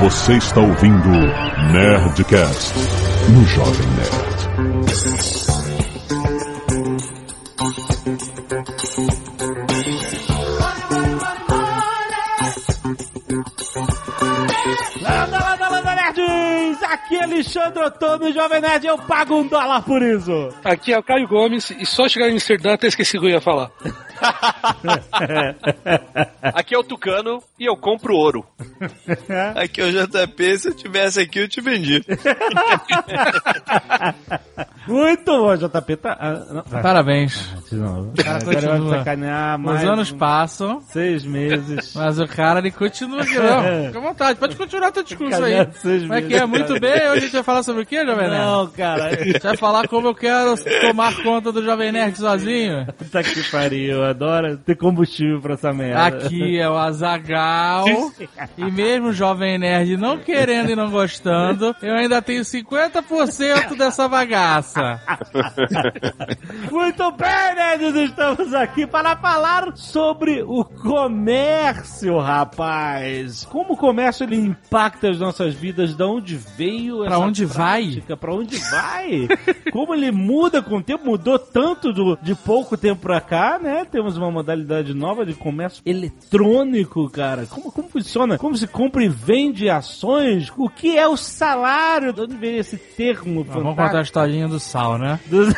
Você está ouvindo Nerdcast no Jovem Nerd. Landa, landa, landa, nerds! Aqui é Alexandre Otomo, Jovem Nerd, eu pago um dólar por isso. Aqui é o Caio Gomes e só chegar em Amsterdã até esqueci o que eu ia falar. Aqui é o Tucano e eu compro ouro. Aqui é o JP, se eu tivesse aqui eu te vendi. Muito bom, JP. Tá, ah. Parabéns. De novo. O cara vai sacanear mais Os anos um- passam, seis meses. mas o cara ele continua aqui, não. Fica à vontade, pode continuar teu discurso aí. Como é que é? Muito bem, hoje a gente vai falar sobre o quê, Jovem Nerd? Não, cara. A gente vai falar como eu quero tomar conta do Jovem Nerd sozinho. Puta que pariu, eu adoro ter combustível pra essa merda. Aqui é o Azagal e mesmo o Jovem Nerd não querendo e não gostando, eu ainda tenho 50% dessa bagaça. Muito bem, nerds, estamos aqui para falar sobre o comércio, rapaz. Como o comércio ele impacta as nossas vidas, de onde veio Pra essa onde vai? prática, Pra onde vai? Como ele muda com o tempo, mudou tanto do- de pouco tempo pra cá, né? Temos uma modalidade nova de comércio eletrônico, cara. Como, como funciona? Como se compra e vende ações? O que é o salário? De onde veio esse termo Vamos contar a historinha do sal, né? Dos-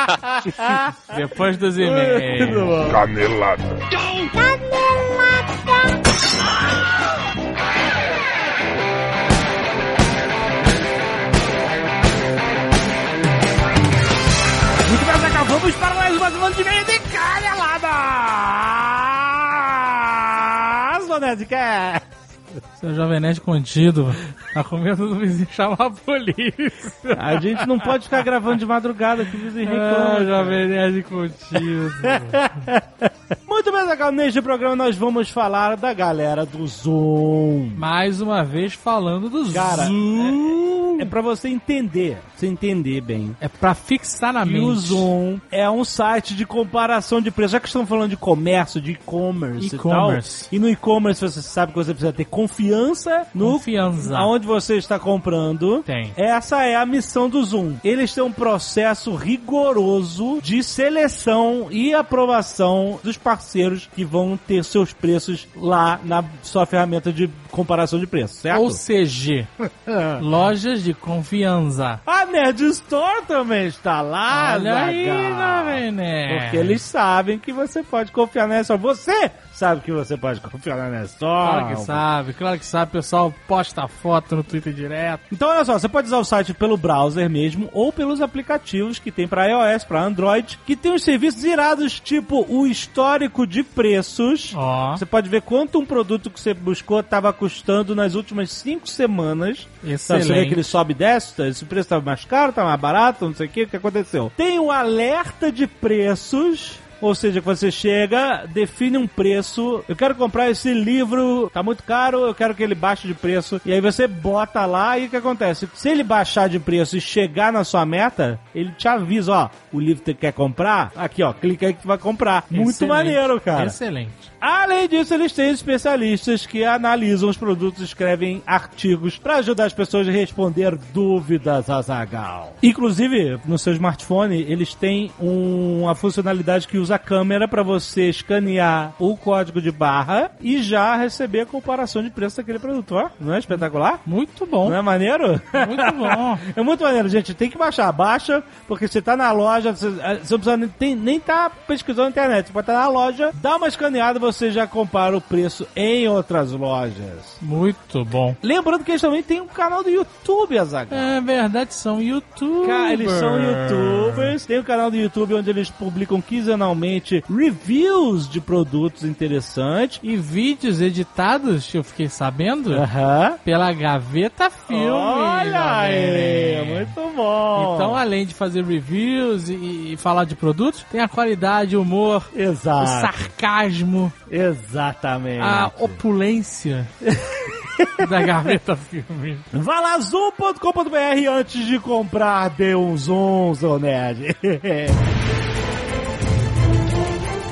Depois dos e-mails. bom. Canelada. Muito bem, vamos para mais uma semana de meia de canelada! Nerdcast! Seu Jovem Nerd contido, tá com medo do vizinho chamar a polícia. A gente não pode ficar gravando de madrugada que o vizinho Ah, reclama. Jovem Nerd contido. Muito bem, Zaca, neste programa nós vamos falar da galera do Zoom. Mais uma vez falando do Cara, Zoom. É pra você entender, pra você entender bem. É pra fixar na E mente. o Zoom é um site de comparação de preços. Já que estamos falando de comércio, de e-commerce e tal. E-commerce. E no e-commerce você sabe que você precisa ter confiança no Confiança. aonde você está comprando. Tem. Essa é a missão do Zoom. Eles têm um processo rigoroso de seleção e aprovação dos parceiros que vão ter seus preços lá na sua ferramenta de comparação de preços, certo? Ou CG. Lojas de confiança. A Nerd Store também está lá, Olha aí. Jovem Nerd. Porque eles sabem que você pode confiar Store. Você sabe que você pode confiar na Nerd Store. Claro que sabe, claro que sabe. O pessoal posta foto no Twitter direto. Então, olha só, você pode usar o site pelo browser mesmo ou pelos aplicativos que tem para iOS, para Android, que tem os serviços irados, tipo o histórico de preços. Ó, Você pode ver quanto um produto que você buscou estava custando nas últimas cinco semanas. Sabe, você vê excelente. que ele sobe e desce, tá? esse preço estava mais caro, tá mais barato, não sei o que, o que aconteceu. Tem o alerta de preços. Ou seja, que você chega, define um preço. Eu quero comprar esse livro, tá muito caro, eu quero que ele baixe de preço. E aí você bota lá e o que acontece? Se ele baixar de preço e chegar na sua meta, ele te avisa, ó, o livro que você quer comprar, aqui ó, clica aí que tu vai comprar. Muito Excelente. maneiro, cara. Excelente. Além disso, eles têm especialistas que analisam os produtos e escrevem artigos para ajudar as pessoas a responder dúvidas a Zagal. Inclusive, no seu smartphone, eles têm um- uma funcionalidade que usa a câmera para você escanear o código de barra e já receber a comparação de preço daquele produto. Ó, não é espetacular? Muito bom. Não é maneiro? Muito bom. É muito maneiro, gente. Tem que baixar. Baixa, porque você tá na loja, você, você não precisa nem, nem tá pesquisando na internet. Você pode estar na loja, dá uma escaneada, você já compara o preço em outras lojas. Muito bom. Lembrando que eles também têm um canal do YouTube, Azaghal. É verdade, são youtubers. Cara, eles são youtubers, tem um canal do YouTube onde eles publicam quinzenalmente reviews de produtos interessantes. E vídeos editados, eu fiquei sabendo, Aham. pela Gaveta Filme. Olha aí, muito bom. Então, além de fazer reviews e, e falar de produtos, tem a qualidade, o humor, o Exato. sarcasmo, Exatamente. a opulência da Gaveta Filme. Vá lá, zoom.com.br antes de comprar, dê um zoom, seu nerd.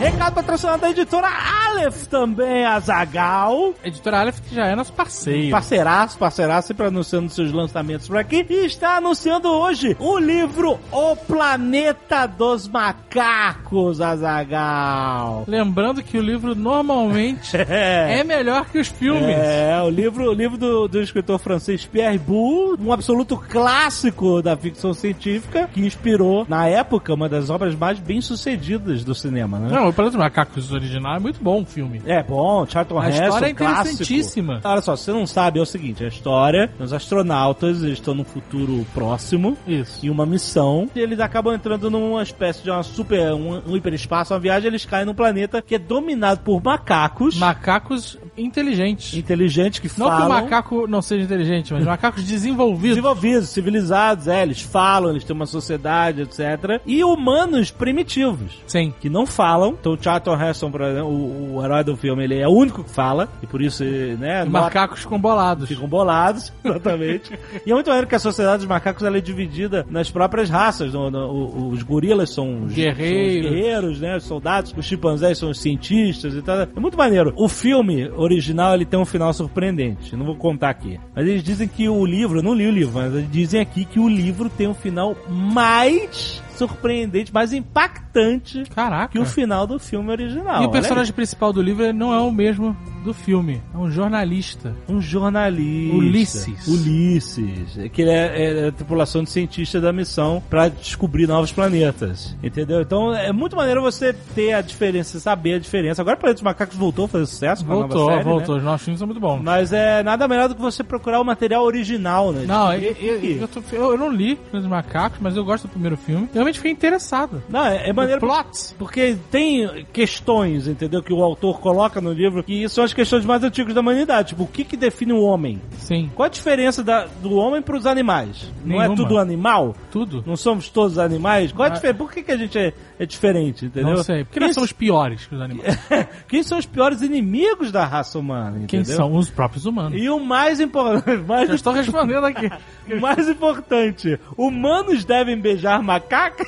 Recado patrocinado da editora Aleph também, Azagal. Editora Aleph que já é nosso parceiro. Parceiraço, parceiraço, sempre anunciando seus lançamentos por aqui. E está anunciando hoje o livro O Planeta dos Macacos, Azagal. Lembrando que o livro normalmente é melhor que os filmes. É, o livro, o livro do, do escritor francês Pierre Boulle, um absoluto clássico da ficção científica, que inspirou, na época, uma das obras mais bem-sucedidas do cinema, né? Não, o Planeta dos Macacos original é muito bom o filme. É bom, Charlton A Heston, história é clássico. interessantíssima. Olha só, se você não sabe, é o seguinte, a história, os astronautas eles estão num futuro próximo, Isso. em uma missão, e eles acabam entrando numa espécie de uma super, um, um hiperespaço, uma viagem, eles caem num planeta que é dominado por macacos Macacos inteligentes. inteligentes que Não que o falam... macaco não seja inteligente, mas macacos desenvolvidos. Desenvolvidos, civilizados, é, eles falam, eles têm uma sociedade, etc. E humanos primitivos. Sim. Que não falam. Então, o Charlton Heston, por exemplo, o, o herói do filme, ele é o único que fala. E por isso, né, nota- macacos com bolados. ficam bolados, exatamente. e é muito maneiro que a sociedade dos macacos ela é dividida nas próprias raças. No- no- os gorilas são os Guerreiros. são os guerreiros, né? Os soldados. Os chimpanzés são os cientistas e tal. É muito maneiro. O filme original ele tem um final surpreendente. Não vou contar aqui. Mas eles dizem que o livro, eu não li o livro, mas eles dizem aqui que o livro tem um final mais surpreendente, mais impactante Caraca. que o final do filme original. E o personagem principal do livro não é o mesmo do filme. É um jornalista. Um jornalista. Ulisses. Ulisses. Que ele é, é a tripulação de cientistas da missão pra descobrir novos planetas. Entendeu? Então é muito maneiro você ter a diferença, saber a diferença. Agora o Planeta dos Macacos voltou a fazer sucesso Voltou, série, voltou. né? Os nossos filmes são muito bons. Mas é nada melhor do que você procurar o material original, né? Não, eu, eu, eu, tô- eu- eu não li os macacos, mas eu gosto do primeiro filme. Realmente fiquei interessado. Não, é, é maneiro. Plot. Porque tem questões, entendeu? Que o autor coloca no livro, que são as questões mais antigas da humanidade. Tipo, o que, que define um homem? Sim, Qual a diferença da- do homem para os animais? Não é Nenhuma. tudo animal? tudo. Não somos todos animais? Qual a Ah. diferença? Por que, que a gente é, é diferente, entendeu? Não sei. Porque Quem, nós somos piores que os animais. quem são os piores inimigos da raça humana, Quem entendeu? são? Os próprios humanos. E o mais importante, mais, Já estou respondendo aqui. o mais importante, humanos devem beijar macacas?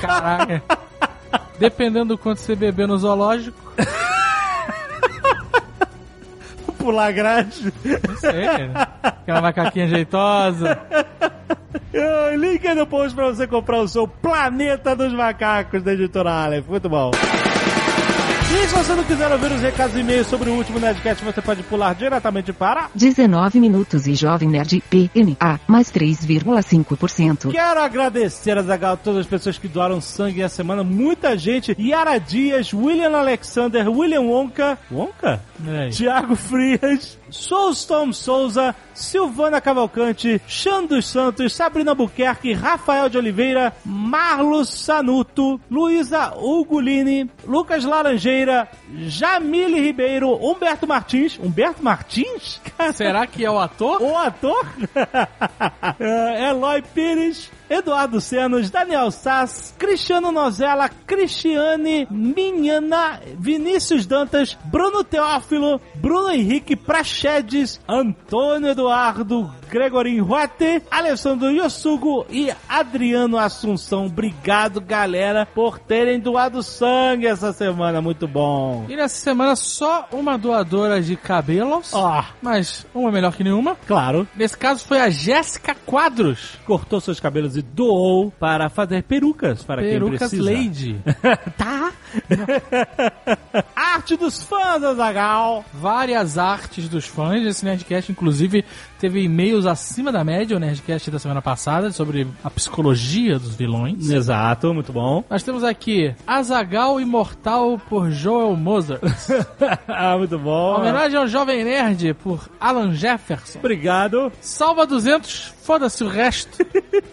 Caraca. Dependendo do quanto você beber no zoológico, Pular grade. não sei. Aquela macaquinha jeitosa. Link no post pra você comprar o seu Planeta dos Macacos da editora Aleph. Muito bom. E se você não quiser ouvir os recados e e-mails sobre o último Nerdcast, você pode pular diretamente para 19 minutos e Jovem Nerd PNA, mais 3,5%. Quero agradecer a Zagal, todas as pessoas que doaram sangue essa semana. Muita gente. Yara Dias, William Alexander, William Wonka. Wonka? Tiago Frias, Soulstorm Souza, Silvana Cavalcante, Xan dos Santos, Sabrina Buquerque, Rafael de Oliveira, Marlos Sanuto, Luísa Ugolini, Lucas Laranjeira, Jamile Ribeiro, Humberto Martins. Humberto Martins? Será que é o ator? O ator? É, Eloy Pires, Eduardo Senos, Daniel Sass, Cristiano Nozella, Cristiane Minhana, Vinícius Dantas, Bruno Teófilo, Bruno Henrique Prachedes, Antônio Eduardo, Gregorin Huete, Alessandro Yosugo e Adriano Assunção. Obrigado, galera, por terem doado sangue essa semana. Muito bom. E nessa semana só uma doadora de cabelos. Ó, Mas uma melhor que nenhuma. claro, Nesse caso foi a Jéssica Quadros. cortou seus cabelos e doou para fazer perucas para quem Perucas precisa. Lady. tá? Arte dos fãs, Azagal. Várias artes dos fãs desse Nerdcast, inclusive teve e-mails acima da média, o Nerdcast da semana passada, sobre a psicologia dos vilões. Exato, muito bom. Nós temos aqui Azagal Imortal por Joel Mozart. ah, muito bom. Homenagem ao Jovem Nerd por Alan Jefferson. Obrigado. Salva 200, foda-se o resto,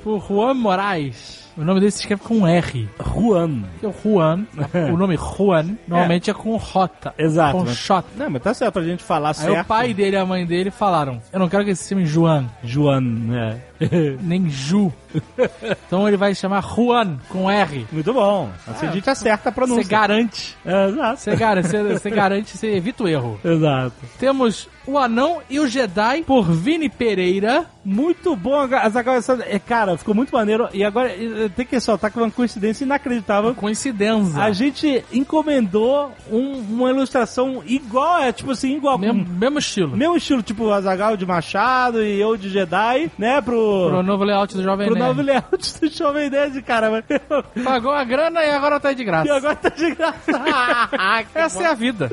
por Juan Moraes. O nome dele se escreve com R. Juan. Porque o Juan, o nome Juan, normalmente é, com J. Exato. Com mas- J. Não, mas tá certo pra gente falar Aí certo. o pai dele e a mãe dele falaram: Eu não quero que esse se chame Juan. Juan, né? nem Ju. Então ele vai chamar Juan, com R. Muito bom. Assim a gente acerta a pronúncia. Você garante. É, exato. Você garante, você, garante, você evita o erro. Exato. Temos o Anão e o Jedi, por Vini Pereira. Muito bom, Azaghal. é, Cara, ficou muito maneiro. E agora, tem que ressaltar que é uma coincidência inacreditável. Coincidência. A gente encomendou um- uma ilustração igual, é tipo assim, igual. Mesmo, mesmo estilo. mesmo estilo, tipo o Azagal de Machado e eu de Jedi, né? Pro, Pro novo layout do Jovem pro Nerd. novo layout do Jovem Nerd, cara. Mas- Pagou a grana e agora tá de graça. E agora tá de graça. Essa é a vida.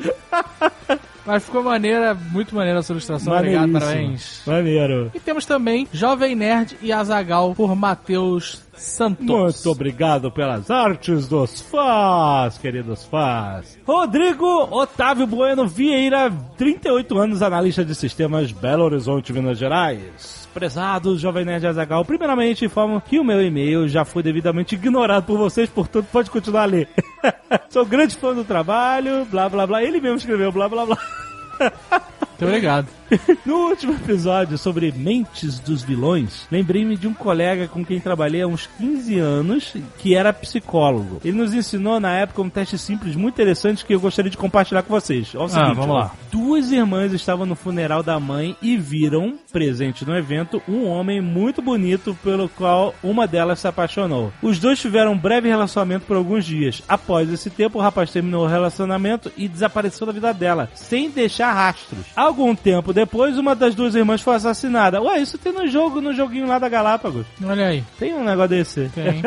Mas ficou maneira, muito maneira a sua ilustração. Obrigado, parabéns. Maneiro. E temos também Jovem Nerd e Azagal por Matheus Santos. Muito obrigado pelas artes dos fãs, queridos fãs. Rodrigo Otávio Bueno Vieira, 38 anos, analista de sistemas Belo Horizonte, Minas Gerais. Prezado Jovem Nerd Azagal, primeiramente informo que o meu e-mail já foi devidamente ignorado por vocês, portanto pode continuar a ler. Sou grande fã do trabalho, blá blá blá. Ele mesmo escreveu blá blá blá. Muito obrigado. No último episódio sobre mentes dos vilões, lembrei-me de um colega com quem trabalhei há uns 15 anos, que era psicólogo. Ele nos ensinou na época um teste simples muito interessante que eu gostaria de compartilhar com vocês. Ó, o seguinte, vamos lá. Duas irmãs estavam no funeral da mãe e viram, presente no evento, um homem muito bonito pelo qual uma delas se apaixonou. Os dois tiveram um breve relacionamento por alguns dias. Após esse tempo, o rapaz terminou o relacionamento e desapareceu da vida dela, sem deixar rastros. Algum tempo depois, uma das duas irmãs foi assassinada. Ué, isso tem no jogo, no joguinho lá da Galápagos. Olha aí. Tem um negócio desse. Tem.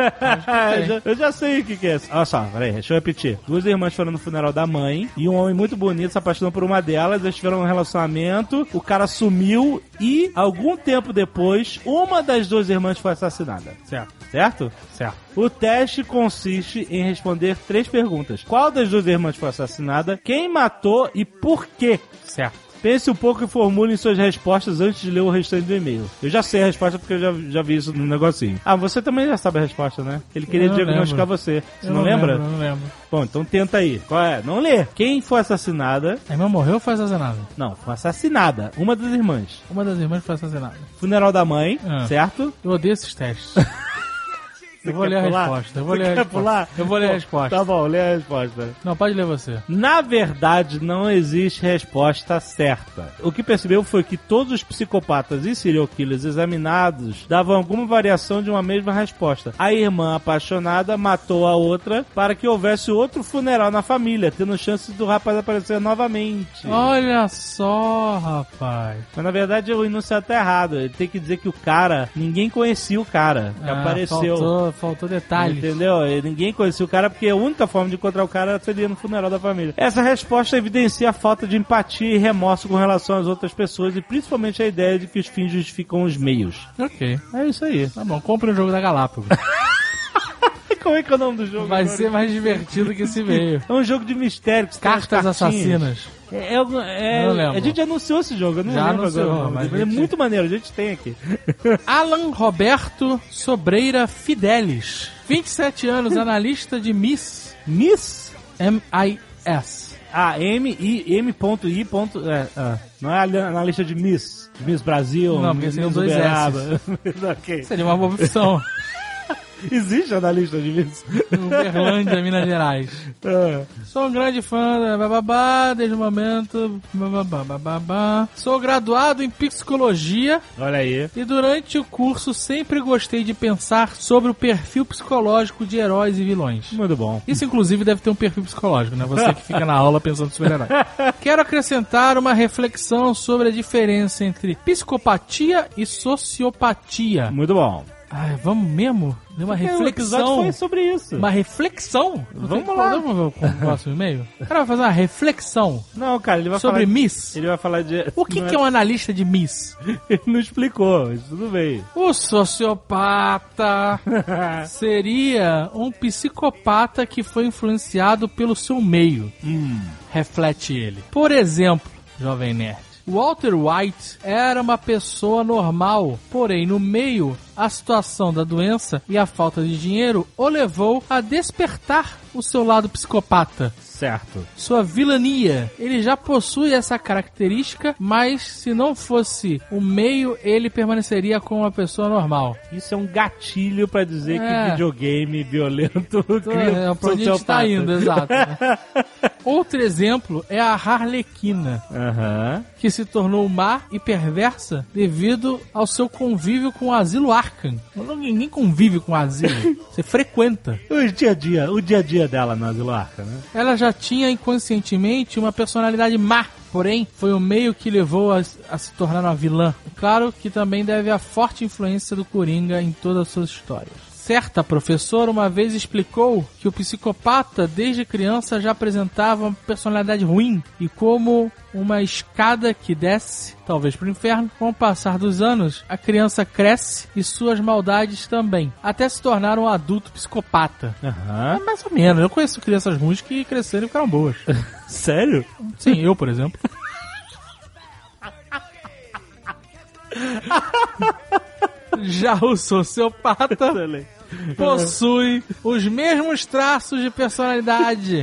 eu, já, eu já sei o que, que é. Olha só, peraí, deixa eu repetir. Duas irmãs foram no funeral da mãe e um homem muito bonito se apaixonou por uma delas. Eles tiveram um relacionamento, o cara sumiu e, algum tempo depois, uma das duas irmãs foi assassinada. Certo. Certo? Certo. O teste consiste em responder três perguntas: Qual das duas irmãs foi assassinada? Quem matou e por quê? Certo. Pense um pouco e formule suas respostas antes de ler o restante do e-mail. Eu já sei a resposta porque eu já, já vi isso no negocinho. Ah, você também já sabe a resposta, né? Ele queria não diagnosticar lembro. você. Você Eu não, lembra? Lembro, não lembro. Bom, então tenta aí. Qual é? Não lê. Quem foi assassinada? A irmã morreu ou foi assassinada? Não, foi assassinada. Uma das irmãs. Uma das irmãs foi assassinada. Funeral da mãe, Ah. certo? Eu odeio esses testes. Eu vou ler a pular? resposta. Eu vou Você ler a resposta. pular? Eu vou ler a resposta. Tá bom, lê a resposta. Não, pode ler você. Na verdade, não existe resposta certa. O que percebeu foi que todos os psicopatas e serial killers examinados davam alguma variação de uma mesma resposta. A irmã apaixonada matou a outra para que houvesse outro funeral na família, tendo chance do rapaz aparecer novamente. Olha só, rapaz. Mas na verdade o enunciado tá errado. Ele tem que dizer que o cara, ninguém conhecia o cara que Ah, apareceu. Faltou, faltou detalhes. Entendeu? E Ninguém conhecia o cara porque a única forma de encontrar o cara seria no funeral da família. Essa resposta evidencia a falta de empatia e remorso com relação às outras pessoas e principalmente a ideia de que os fins justificam os meios. Ok. É isso aí. Tá bom, compre o jogo da Galápagos. Como é que é o nome do jogo? Vai agora? ser mais divertido que esse meio. É um jogo de mistério. Cartas assassinas. É, é, é- Não lembro. a gente anunciou esse jogo, eu não Já lembro anunciou, agora. mas mas gente- É muito maneiro, a gente tem aqui. Alan Roberto Sobreira Fidelis. 27 anos, analista de Miss. Miss? M-I-S. Ah, M, I, M ponto I ponto, é, ah, não é ali- na lista de Miss, de Miss Brasil, Não, Miss dois Uberaba. ok. Seria uma boa opção. Existe analista de Miss? Uberlândia, Minas Gerais. Ah, Sou um grande fã da bababá, desde o momento. Bababá, bababá. Sou graduado em psicologia olha aí. e durante o curso sempre gostei de pensar sobre o perfil psicológico de heróis e vilões. Muito bom. Isso, inclusive, deve ter um perfil psicológico, né? Você que fica na aula pensando sobre herói. Quero acrescentar uma reflexão sobre a diferença entre psicopatia e sociopatia. Muito bom. Ai, vamos mesmo? Deu uma episódio reflexão. foi sobre isso. Uma reflexão? Vamos lá. Vamos ver o próximo e-mail? O cara vai fazer uma reflexão Não, cara, ele vai sobre falar... Miss. Ele vai falar de... O que, que é um analista de Miss? Ele não explicou, mas tudo bem. O sociopata seria um psicopata que foi influenciado pelo seu meio. Reflete ele. Por exemplo, Jovem Nerd. Walter White era uma pessoa normal, porém no meio a situação da doença e a falta de dinheiro o levou a despertar o seu lado psicopata. Certo. Sua vilania. Ele já possui essa característica, mas se não fosse o meio, ele permaneceria como uma pessoa normal. Isso é um gatilho pra dizer É. que videogame violento cria É, pra onde a gente tá indo, exato. né? Outro exemplo é a Harlequina, Aham. que se tornou má e perversa devido ao seu convívio com o asilo Arkham. Ninguém convive com o asilo, você frequenta. O dia a dia, o dia a dia dela no Asilo Arca, né? Ela já tinha inconscientemente uma personalidade má, porém foi o meio que levou a, a se tornar uma vilã. Claro que também deve a forte influência do Coringa em todas as suas histórias. Certa professora uma vez explicou que o psicopata desde criança já apresentava uma personalidade ruim e como uma escada que desce, talvez para o inferno, com o passar dos anos, a criança cresce e suas maldades também, até se tornar um adulto psicopata. Aham. É mais ou menos. Eu conheço crianças ruins que cresceram e ficaram boas. Sério? Sim, eu, por exemplo. Já o sociopata possui os mesmos traços de personalidade,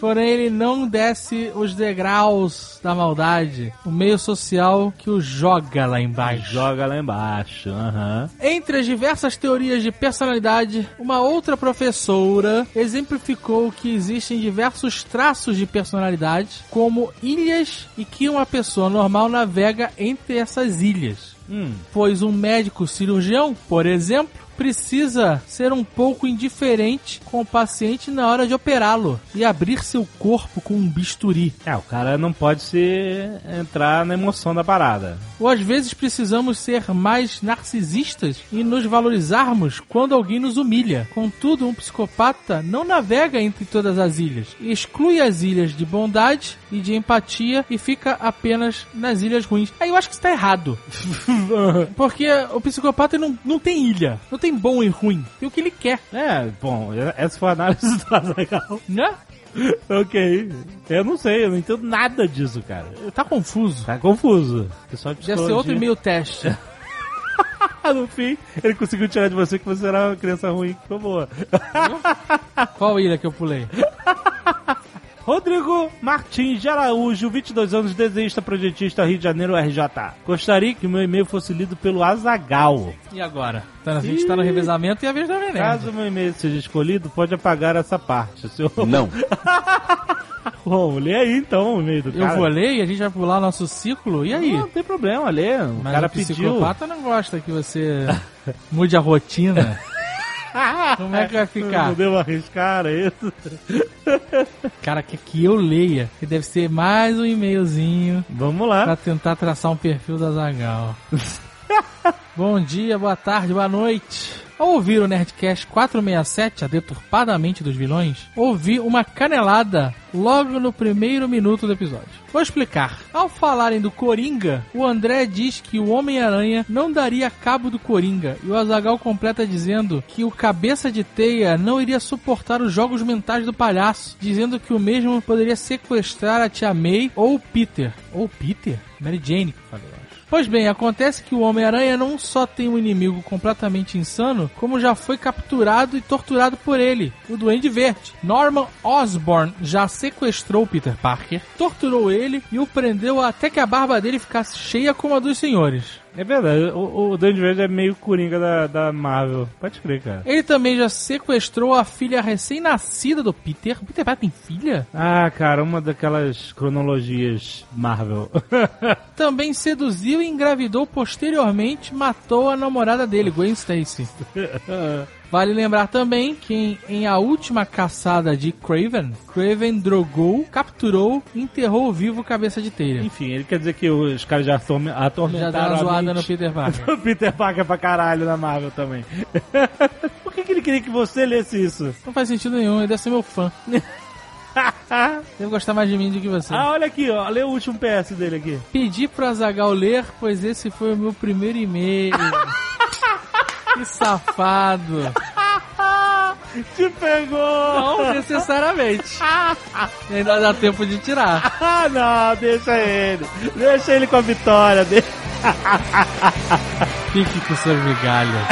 porém ele não desce os degraus da maldade, o meio social que o joga lá embaixo. Joga lá embaixo. Aham. Entre as diversas teorias de personalidade, uma outra professora exemplificou que existem diversos traços de personalidade, como ilhas, e que uma pessoa normal navega entre essas ilhas. Hum. Pois um médico cirurgião, por exemplo, precisa ser um pouco indiferente com o paciente na hora de operá-lo e abrir seu corpo com um bisturi. É, o cara não pode se entrar na emoção da parada. Ou às vezes precisamos ser mais narcisistas e nos valorizarmos quando alguém nos humilha. Contudo, um psicopata não navega entre todas as ilhas. Exclui as ilhas de bondade e de empatia e fica apenas nas ilhas ruins. Aí eu acho que isso tá errado. Porque o psicopata não, não tem ilha. Não tem bom e ruim. Tem o que ele quer, É, bom, essa foi a análise do Azaghal. né? ok. Eu não sei, eu não entendo nada disso, cara. Tá confuso. Tá confuso. Pessoal de Deve ser outro e-mail teste. no fim, ele conseguiu tirar de você que você era uma criança ruim, que foi boa. Qual ilha que eu pulei? Rodrigo Martins de Araújo, 22 anos, desenhista, projetista, Rio de Janeiro, RJ. Gostaria que o meu e-mail fosse lido pelo Azagal. E agora? Tá, a gente tá no revezamento e a vez da veneno. Caso o meu e-mail seja escolhido, pode apagar essa parte. Senhor... Não. Bom, lê aí então o e-mail do Eu cara. vou ler e a gente vai pular nosso ciclo. E aí? Não tem problema, lê. O Mas cara o pediu. psicopata não gosta que você mude a rotina. Como é que vai Não ficar? devo arriscar, é isso? Cara, quer que eu leia. Que deve ser mais um e-mailzinho Vamos lá. pra tentar traçar um perfil da Zagal. Bom dia, boa tarde, boa noite. Ao ouvir o Nerdcast 467, a deturpadamente dos vilões, ouvi uma canelada logo no primeiro minuto do episódio. Vou explicar. Ao falarem do Coringa, o André diz que o Homem-Aranha não daria cabo do Coringa, e o Azagal completa dizendo que o cabeça de teia não iria suportar os jogos mentais do palhaço, dizendo que o mesmo poderia sequestrar a tia May ou Peter. Ou Peter? Mary Jane que eu falei. Pois bem, acontece que o Homem-Aranha não só tem um inimigo completamente insano, como já foi capturado e torturado por ele, o Duende Verde. Norman Osborn já sequestrou Peter Parker, torturou ele e o prendeu até que a barba dele ficasse cheia como a dos senhores. É verdade, o, o Duende Verde é meio coringa da, da Marvel. Pode crer, cara. Ele também já sequestrou a filha recém-nascida do Peter. O Peter Parker tem filha? Ah, cara, uma daquelas cronologias Marvel. Também seduziu e engravidou posteriormente, matou a namorada dele, Gwen Stacy. Vale lembrar também que em, em a última caçada de Craven, Craven drogou, capturou e enterrou vivo cabeça de telha. Enfim, ele quer dizer que os caras já atorme- Já atormentaram uma zoada no Peter Parker. O Peter Parker pra caralho na Marvel também. Por que, que ele queria que você lesse isso? Não faz sentido nenhum, ele deve ser meu fã. Deve gostar mais de mim do que você. Ah, olha aqui, ó. Lê o último PS dele aqui. Pedi pro Azagal ler, pois esse foi o meu primeiro e-mail. Que safado. Te pegou! Não necessariamente. Ainda dá tempo de tirar. Ah, não, deixa ele. Deixa ele com a vitória dele. Fique com sua migalha.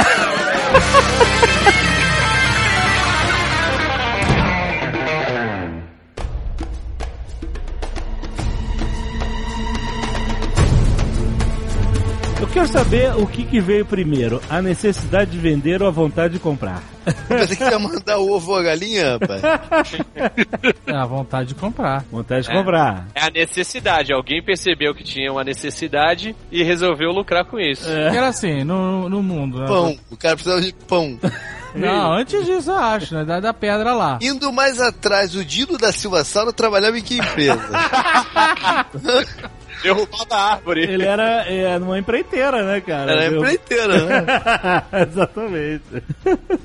Eu quero saber o que, que veio primeiro, a necessidade de vender ou a vontade de comprar. Pensei que ia mandar o ovo ou a galinha, rapaz. É a vontade de comprar. Vontade de É. comprar. É a necessidade. Alguém percebeu que tinha uma necessidade e resolveu lucrar com isso. Porque era assim, no, no mundo. né? Pão. O cara precisava de pão. Não, antes disso eu acho, né? Da, da pedra lá. Indo mais atrás, o Dino da Silva Sauro trabalhava em que empresa? Derrubada a árvore. Ele era é, numa empreiteira, né, cara? Era Eu- empreiteira, né? Exatamente.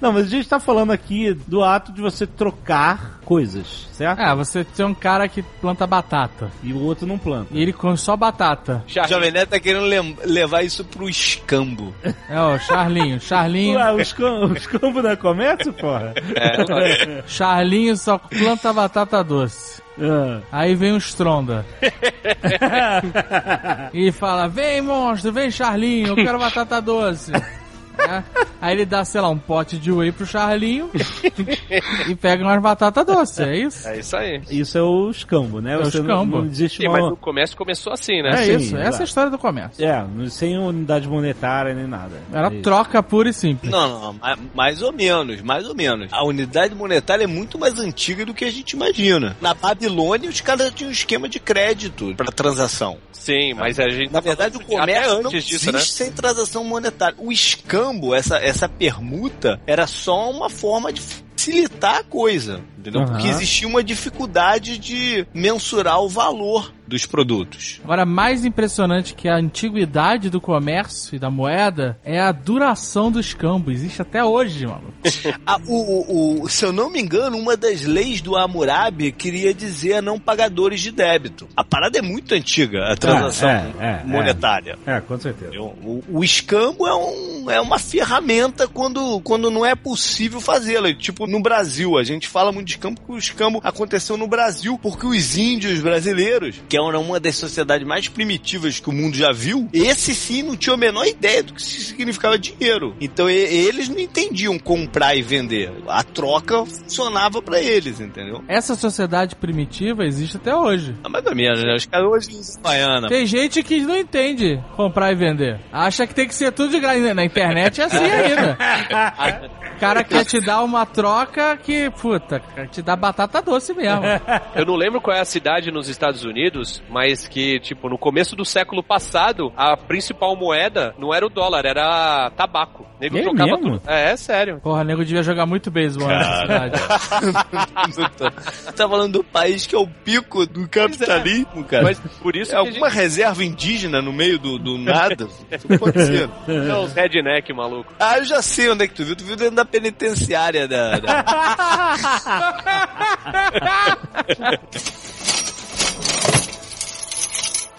Não, mas a gente tá falando aqui do ato de você trocar coisas, certo? É, você tem um cara que planta batata. E o outro não planta. E ele come só batata. O Charlie, Jovem Neto tá querendo lem- levar isso pro escambo. É, ó, Charlinho. Charlinho. Ué, os, cam os campos da comércio, porra? É, Charlinho só planta batata doce. Ah. Aí vem o Stronda. e fala: Vem, monstro, vem, Charlinho, eu quero batata doce. É. Aí ele dá, sei lá, um pote de whey pro Charlinho e pega umas batatas doces, é isso? é isso aí. Isso é o escambo, né? É o Você não- escambo. Não, existe Sim, uma... mas o comércio começou assim, né? É sim, isso, essa é a história do comércio. É, sem unidade monetária nem nada. Era É troca pura e simples. Não, não, ma- mais ou menos, mais ou menos. A unidade monetária é muito mais antiga do que a gente imagina. Na Babilônia, os caras tinham um esquema de crédito para transação. Sim, mas a gente. Na verdade, o comércio até não antes disso, existe né? sem transação monetária. O escambo, essa, essa permuta, era só uma forma de facilitar a coisa, entendeu? Aham. Porque existia uma dificuldade de mensurar o valor dos produtos. Agora, mais impressionante que a antiguidade do comércio e da moeda é a duração do escambo. Existe até hoje, mano. Ah, o, o- o- se eu não me engano, uma das leis do Hammurabi queria dizer não pagadores de débito. A parada é muito antiga, a transação é, é, monetária. É, com certeza. O, o escambo é, um, é uma ferramenta quando, quando não é possível fazê-la. Tipo, no Brasil, a gente fala muito de escambo porque o escambo aconteceu no Brasil, porque os índios brasileiros, que eram uma das sociedades mais primitivas que o mundo já viu, esse sim não tinha a menor ideia do que significava dinheiro. Então e- eles não entendiam comprar e vender. A troca funcionava pra eles, entendeu? Essa sociedade primitiva existe até hoje. Ah, Mais ou menos, né? Os caras hoje baiana. Tem gente que não entende comprar e vender. Acha que tem que ser tudo de graça. Na internet é assim ainda. O cara quer te dar uma troca que, puta, quer te dá batata doce mesmo. Eu não lembro qual é a cidade nos Estados Unidos, mas que, tipo, no começo do século passado, a principal moeda não era o dólar, era tabaco. O nego É trocava mesmo? tudo. É, é sério. Porra, nego devia jogar muito beisebol nessa cidade. Tá falando do país que é o pico do capitalismo, cara. Mas por isso É alguma reserva indígena no meio do, do nada? Isso pode ser. gente é os redneck, maluco. Ah, eu já sei onde é que tu viu. Tu viu dentro da penitenciária da... da-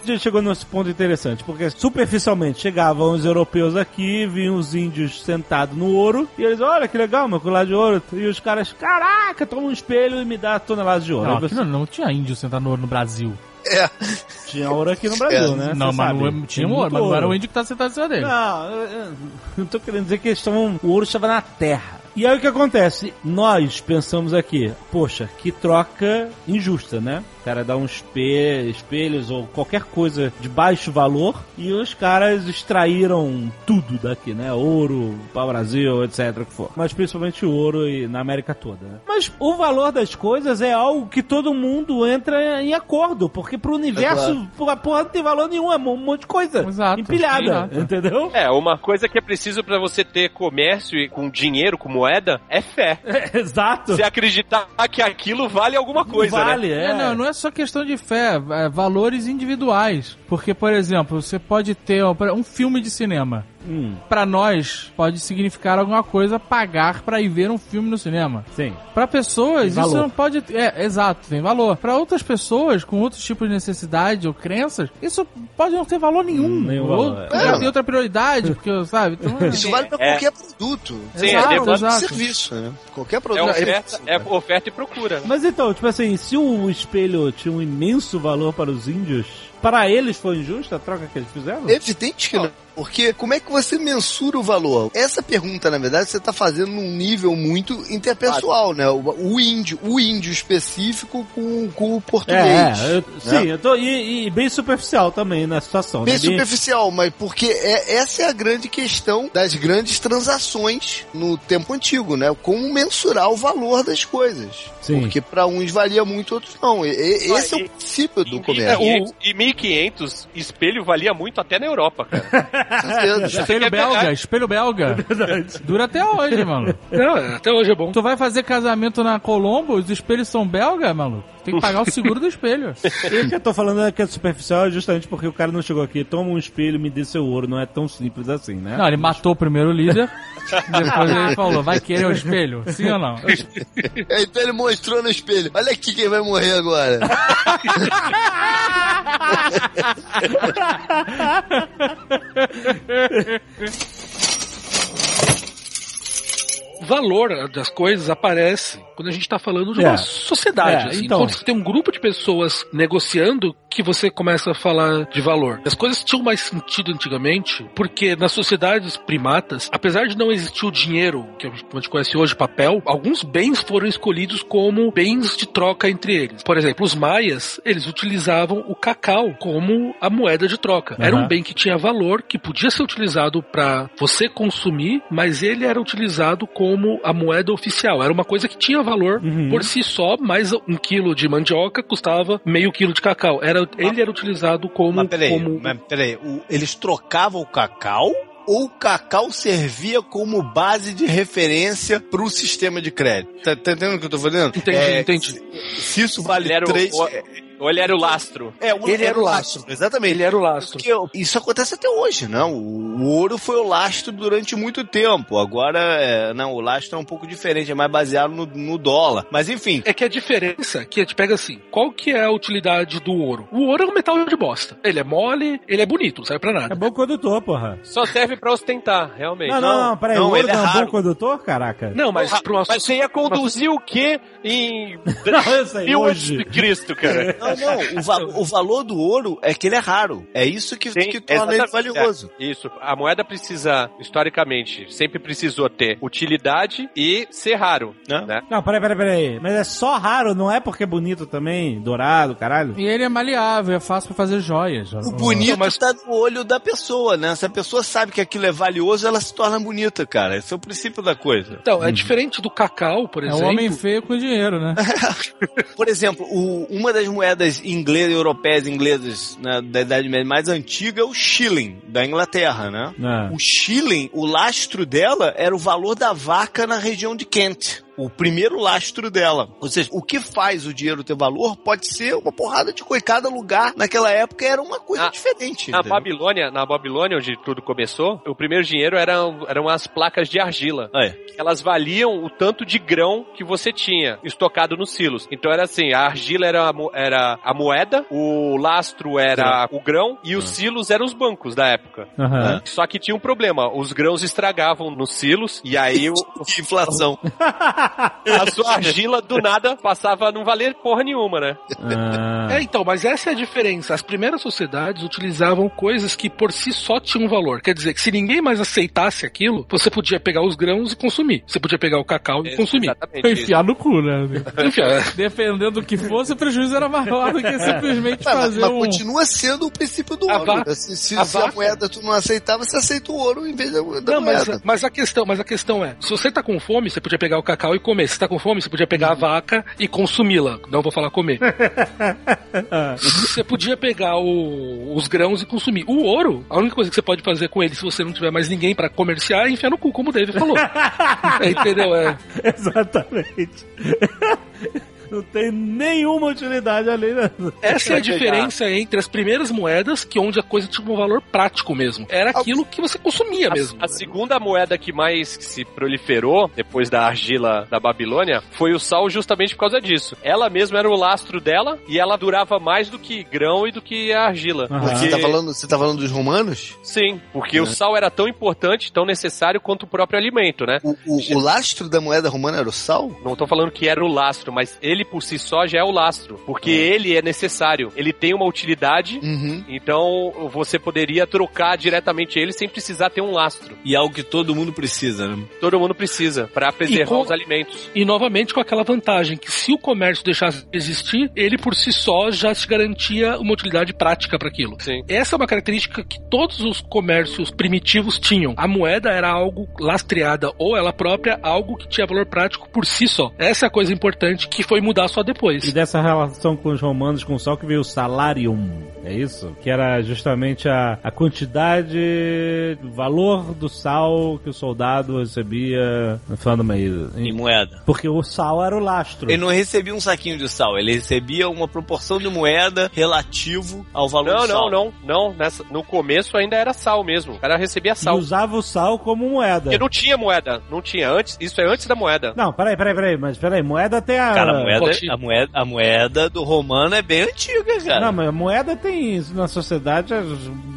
A gente chegou nesse ponto interessante, porque superficialmente chegavam os europeus aqui, vinham os índios sentados no ouro, e eles, olha que legal, meu colar de ouro. E os caras, caraca, toma um espelho e me dá toneladas de ouro. Não, você- não, não tinha índio sentado no ouro no Brasil. É. Tinha ouro aqui no Brasil, É. né? não, mas sabe. não, tinha Tem um ouro, mas não era o índio que tá sentado em cima dele. Não, eu, eu não tô querendo dizer que eles estavam, o ouro estava na terra. E aí o que acontece? Nós pensamos aqui, poxa, que troca injusta, né? O cara dá uns espe- espelhos ou qualquer coisa de baixo valor e os caras extraíram tudo daqui, né? Ouro, pau Brasil, etc. o que for. Mas principalmente ouro e na América toda. Né? Mas o valor das coisas é algo que todo mundo entra em acordo, porque pro universo, a porra não tem valor nenhum, é um monte de coisa Exato. empilhada, Exato. entendeu? É, uma coisa que é preciso pra você ter comércio e com dinheiro, com moeda, é fé. Exato. Você acreditar que aquilo vale alguma coisa, né? vale, é. É, não, não é só questão de fé, é valores individuais. Porque, por exemplo, você pode ter um filme de cinema. Hum, Pra nós, pode significar alguma coisa pagar pra ir ver um filme no cinema. sim. Pra pessoas, isso não pode. É, exato, tem valor. Pra outras pessoas com outros tipos de necessidade ou crenças, isso pode não ter valor nenhum. Hum, nenhum ou é. tem outra prioridade, porque, sabe? Então, é- Isso vale pra É. qualquer produto. Sim, Exato, é, exato. serviço, né? Qualquer é produto. oferta, é oferta e procura. Mas então, tipo assim, se o espelho tinha um imenso valor para os índios, para eles foi injusta a troca que eles fizeram? Evidente que não. Porque como é que você mensura o valor? Essa pergunta, na verdade, você tá fazendo num nível muito interpessoal, né? O, o índio, o índio específico com, com o português. É, eu, sim, eu tô. E, e bem superficial também na situação. Bem né? superficial, mas porque é, essa é a grande questão das grandes transações no tempo antigo, né? Como mensurar o valor das coisas. Sim. Porque para uns valia muito, outros não. E- e- Ah, esse é e- o princípio do comércio. 1500, em 1500, espelho valia muito até na Europa, cara. Espelho belga, pegar? espelho belga. Dura até hoje, mano. Não, até hoje é bom. Tu vai fazer casamento na Colombo, os espelhos são belga, maluco? Tem que pagar o seguro do espelho. E o que eu tô falando é que é superficial é justamente porque o cara não chegou aqui, toma um espelho, me dê seu ouro. Não é tão simples assim, né? Não, ele matou o primeiro líder, depois ele falou, vai querer o espelho? Sim ou não? Então ele mostrou no espelho. Olha aqui quem vai morrer agora. O valor das coisas aparece quando a gente tá falando de É. uma sociedade. É, assim. então. Quando você tem um grupo de pessoas negociando, que você começa a falar de valor. As coisas tinham mais sentido antigamente, porque nas sociedades primatas, apesar de não existir o dinheiro, que a gente conhece hoje, papel, alguns bens foram escolhidos como bens de troca entre eles. Por exemplo, os maias, eles utilizavam o cacau como a moeda de troca. Era Aham. um bem que tinha valor, que podia ser utilizado para você consumir, mas ele era utilizado como a moeda oficial. Era uma coisa que tinha valor Uhum. por si só, mas um quilo de mandioca custava meio quilo de cacau. Era, ele era utilizado como. Mas peraí, como... mas peraí, o- eles trocavam o cacau ou o cacau servia como base de referência para o sistema de crédito? Tá, tá entendendo o que eu tô falando? Entendi, É, entendi. Se isso vale Ele era o- três... o- Ou ele era o lastro. É, Ele era o lastro. Exatamente. Ele era o lastro. Porque isso acontece até hoje, não? O, o ouro foi o lastro durante muito tempo. Agora, é, não, o lastro é um pouco diferente, é mais baseado no, no dólar. Mas enfim, É que a diferença é que a gente pega assim, qual que é a utilidade do ouro? O ouro é um metal de bosta. Ele é mole, ele é bonito, não serve pra É nada. bom condutor, porra. Só serve pra ostentar, realmente. Não, não, não, peraí. não, o ouro ele é não é um raro. bom condutor, caraca? Não, mas pra uma Mas você ia conduzir o quê em Não, eu sei, mil antes hoje. de Cristo, cara? Não, não. O, va- o valor do ouro é que ele é raro. É isso que, Sim, que torna ele valioso. Isso. A moeda precisa, historicamente, sempre precisou ter utilidade e ser raro. Né? Né? Não, peraí, peraí, peraí. Mas é só raro, não é porque é bonito também, dourado, caralho? E ele é maleável, é fácil pra fazer joias. O bonito mas- tá no olho da pessoa, né? Se a pessoa sabe que aquilo é valioso, ela se torna bonita, cara. Esse é o princípio da coisa. Então, é diferente do cacau, por É exemplo. um homem feio com dinheiro, né? Por exemplo, o- uma das moedas inglesas, europeias inglesas né, da Idade Média mais antiga é o shilling, da Inglaterra, né? É. O shilling, o lastro dela era o valor da vaca na região de Kent. O primeiro lastro dela. Ou seja, o que faz o dinheiro ter valor pode ser uma porrada de coisa. Cada lugar naquela época era uma coisa Na- diferente. Na entendeu? Babilônia, na Babilônia, onde tudo começou, o primeiro dinheiro eram, eram as placas de argila. É. Elas valiam o tanto de grão que você tinha estocado nos silos. Então era assim, a argila era a, mo- era a moeda, o lastro era o grão e os silos eram os bancos da época. Aham. Só que tinha um problema, os grãos estragavam nos silos e aí o- Inflação. a sua argila do nada passava a não valer porra nenhuma, né? Ah. É, então, mas essa é a diferença. As primeiras sociedades utilizavam coisas que por si só tinham valor. Quer dizer, que se ninguém mais aceitasse aquilo, você podia pegar os grãos e consumir. Você podia pegar o cacau e consumir. Exatamente isso. Enfiar no cu, né? Enfim, é, Dependendo do que fosse, o prejuízo era maior do que simplesmente Mas, fazer mas um... continua sendo o princípio do A ouro. vaca- Se, se- a se a moeda tu não aceitava, você aceita o ouro em vez da, da Não, mas, moeda. mas a questão, mas a questão é, se você tá com fome, você podia pegar o cacau e comer. Se tá com fome, você podia pegar a vaca e consumi-la. Não vou falar comer. você podia pegar o- os grãos e consumir. O ouro, a única coisa que você pode fazer com ele, se você não tiver mais ninguém pra comerciar, é enfiar no cu, como o David falou. É, entendeu? É. Exatamente. Não tem nenhuma utilidade além da... Essa é a diferença entre as primeiras moedas, que onde a coisa tinha um valor prático mesmo. Era aquilo que você consumia mesmo. A, a segunda moeda que mais se proliferou depois da argila da Babilônia foi o sal justamente por causa disso. Ela mesma era o lastro dela e ela durava mais do que grão e do que a argila. Aham. Você tá falando, você tá falando dos romanos? Sim, porque o sal era tão importante, tão necessário quanto o próprio alimento, né? O, o- o lastro da moeda romana era o sal? Não tô falando que era o lastro, mas ele ele por si só já é o lastro, porque ele é necessário. Ele tem uma utilidade, Uhum. então você poderia trocar diretamente ele sem precisar ter um lastro. E é algo que todo mundo precisa, né? Todo mundo precisa para preservar com- os alimentos. E novamente com aquela vantagem que se o comércio deixasse de existir, ele por si só já te garantia uma utilidade prática para aquilo. Sim. Essa é uma característica que todos os comércios primitivos tinham. A moeda era algo lastreada ou ela própria, algo que tinha valor prático por si só. Essa é a coisa importante que foi mudar só depois. E dessa relação com os romanos com o sal que veio o salarium, é isso? Que era justamente a, a quantidade, o valor do sal que o soldado recebia no final do mês. Em moeda. Porque o sal era o lastro. Ele não recebia um saquinho de sal, ele recebia uma proporção de moeda relativo ao valor Não, do sal. não, não, não. Nessa, no começo ainda era sal mesmo. O cara recebia E sal. usava o sal como moeda. Porque não tinha moeda. Não tinha. Antes, isso é antes da moeda. Não, peraí, peraí, peraí, mas peraí, moeda tem a. Cara, a moeda, Cotinho. a, moeda, a moeda do romano é bem antiga, cara. Não, mas a moeda tem isso na sociedade há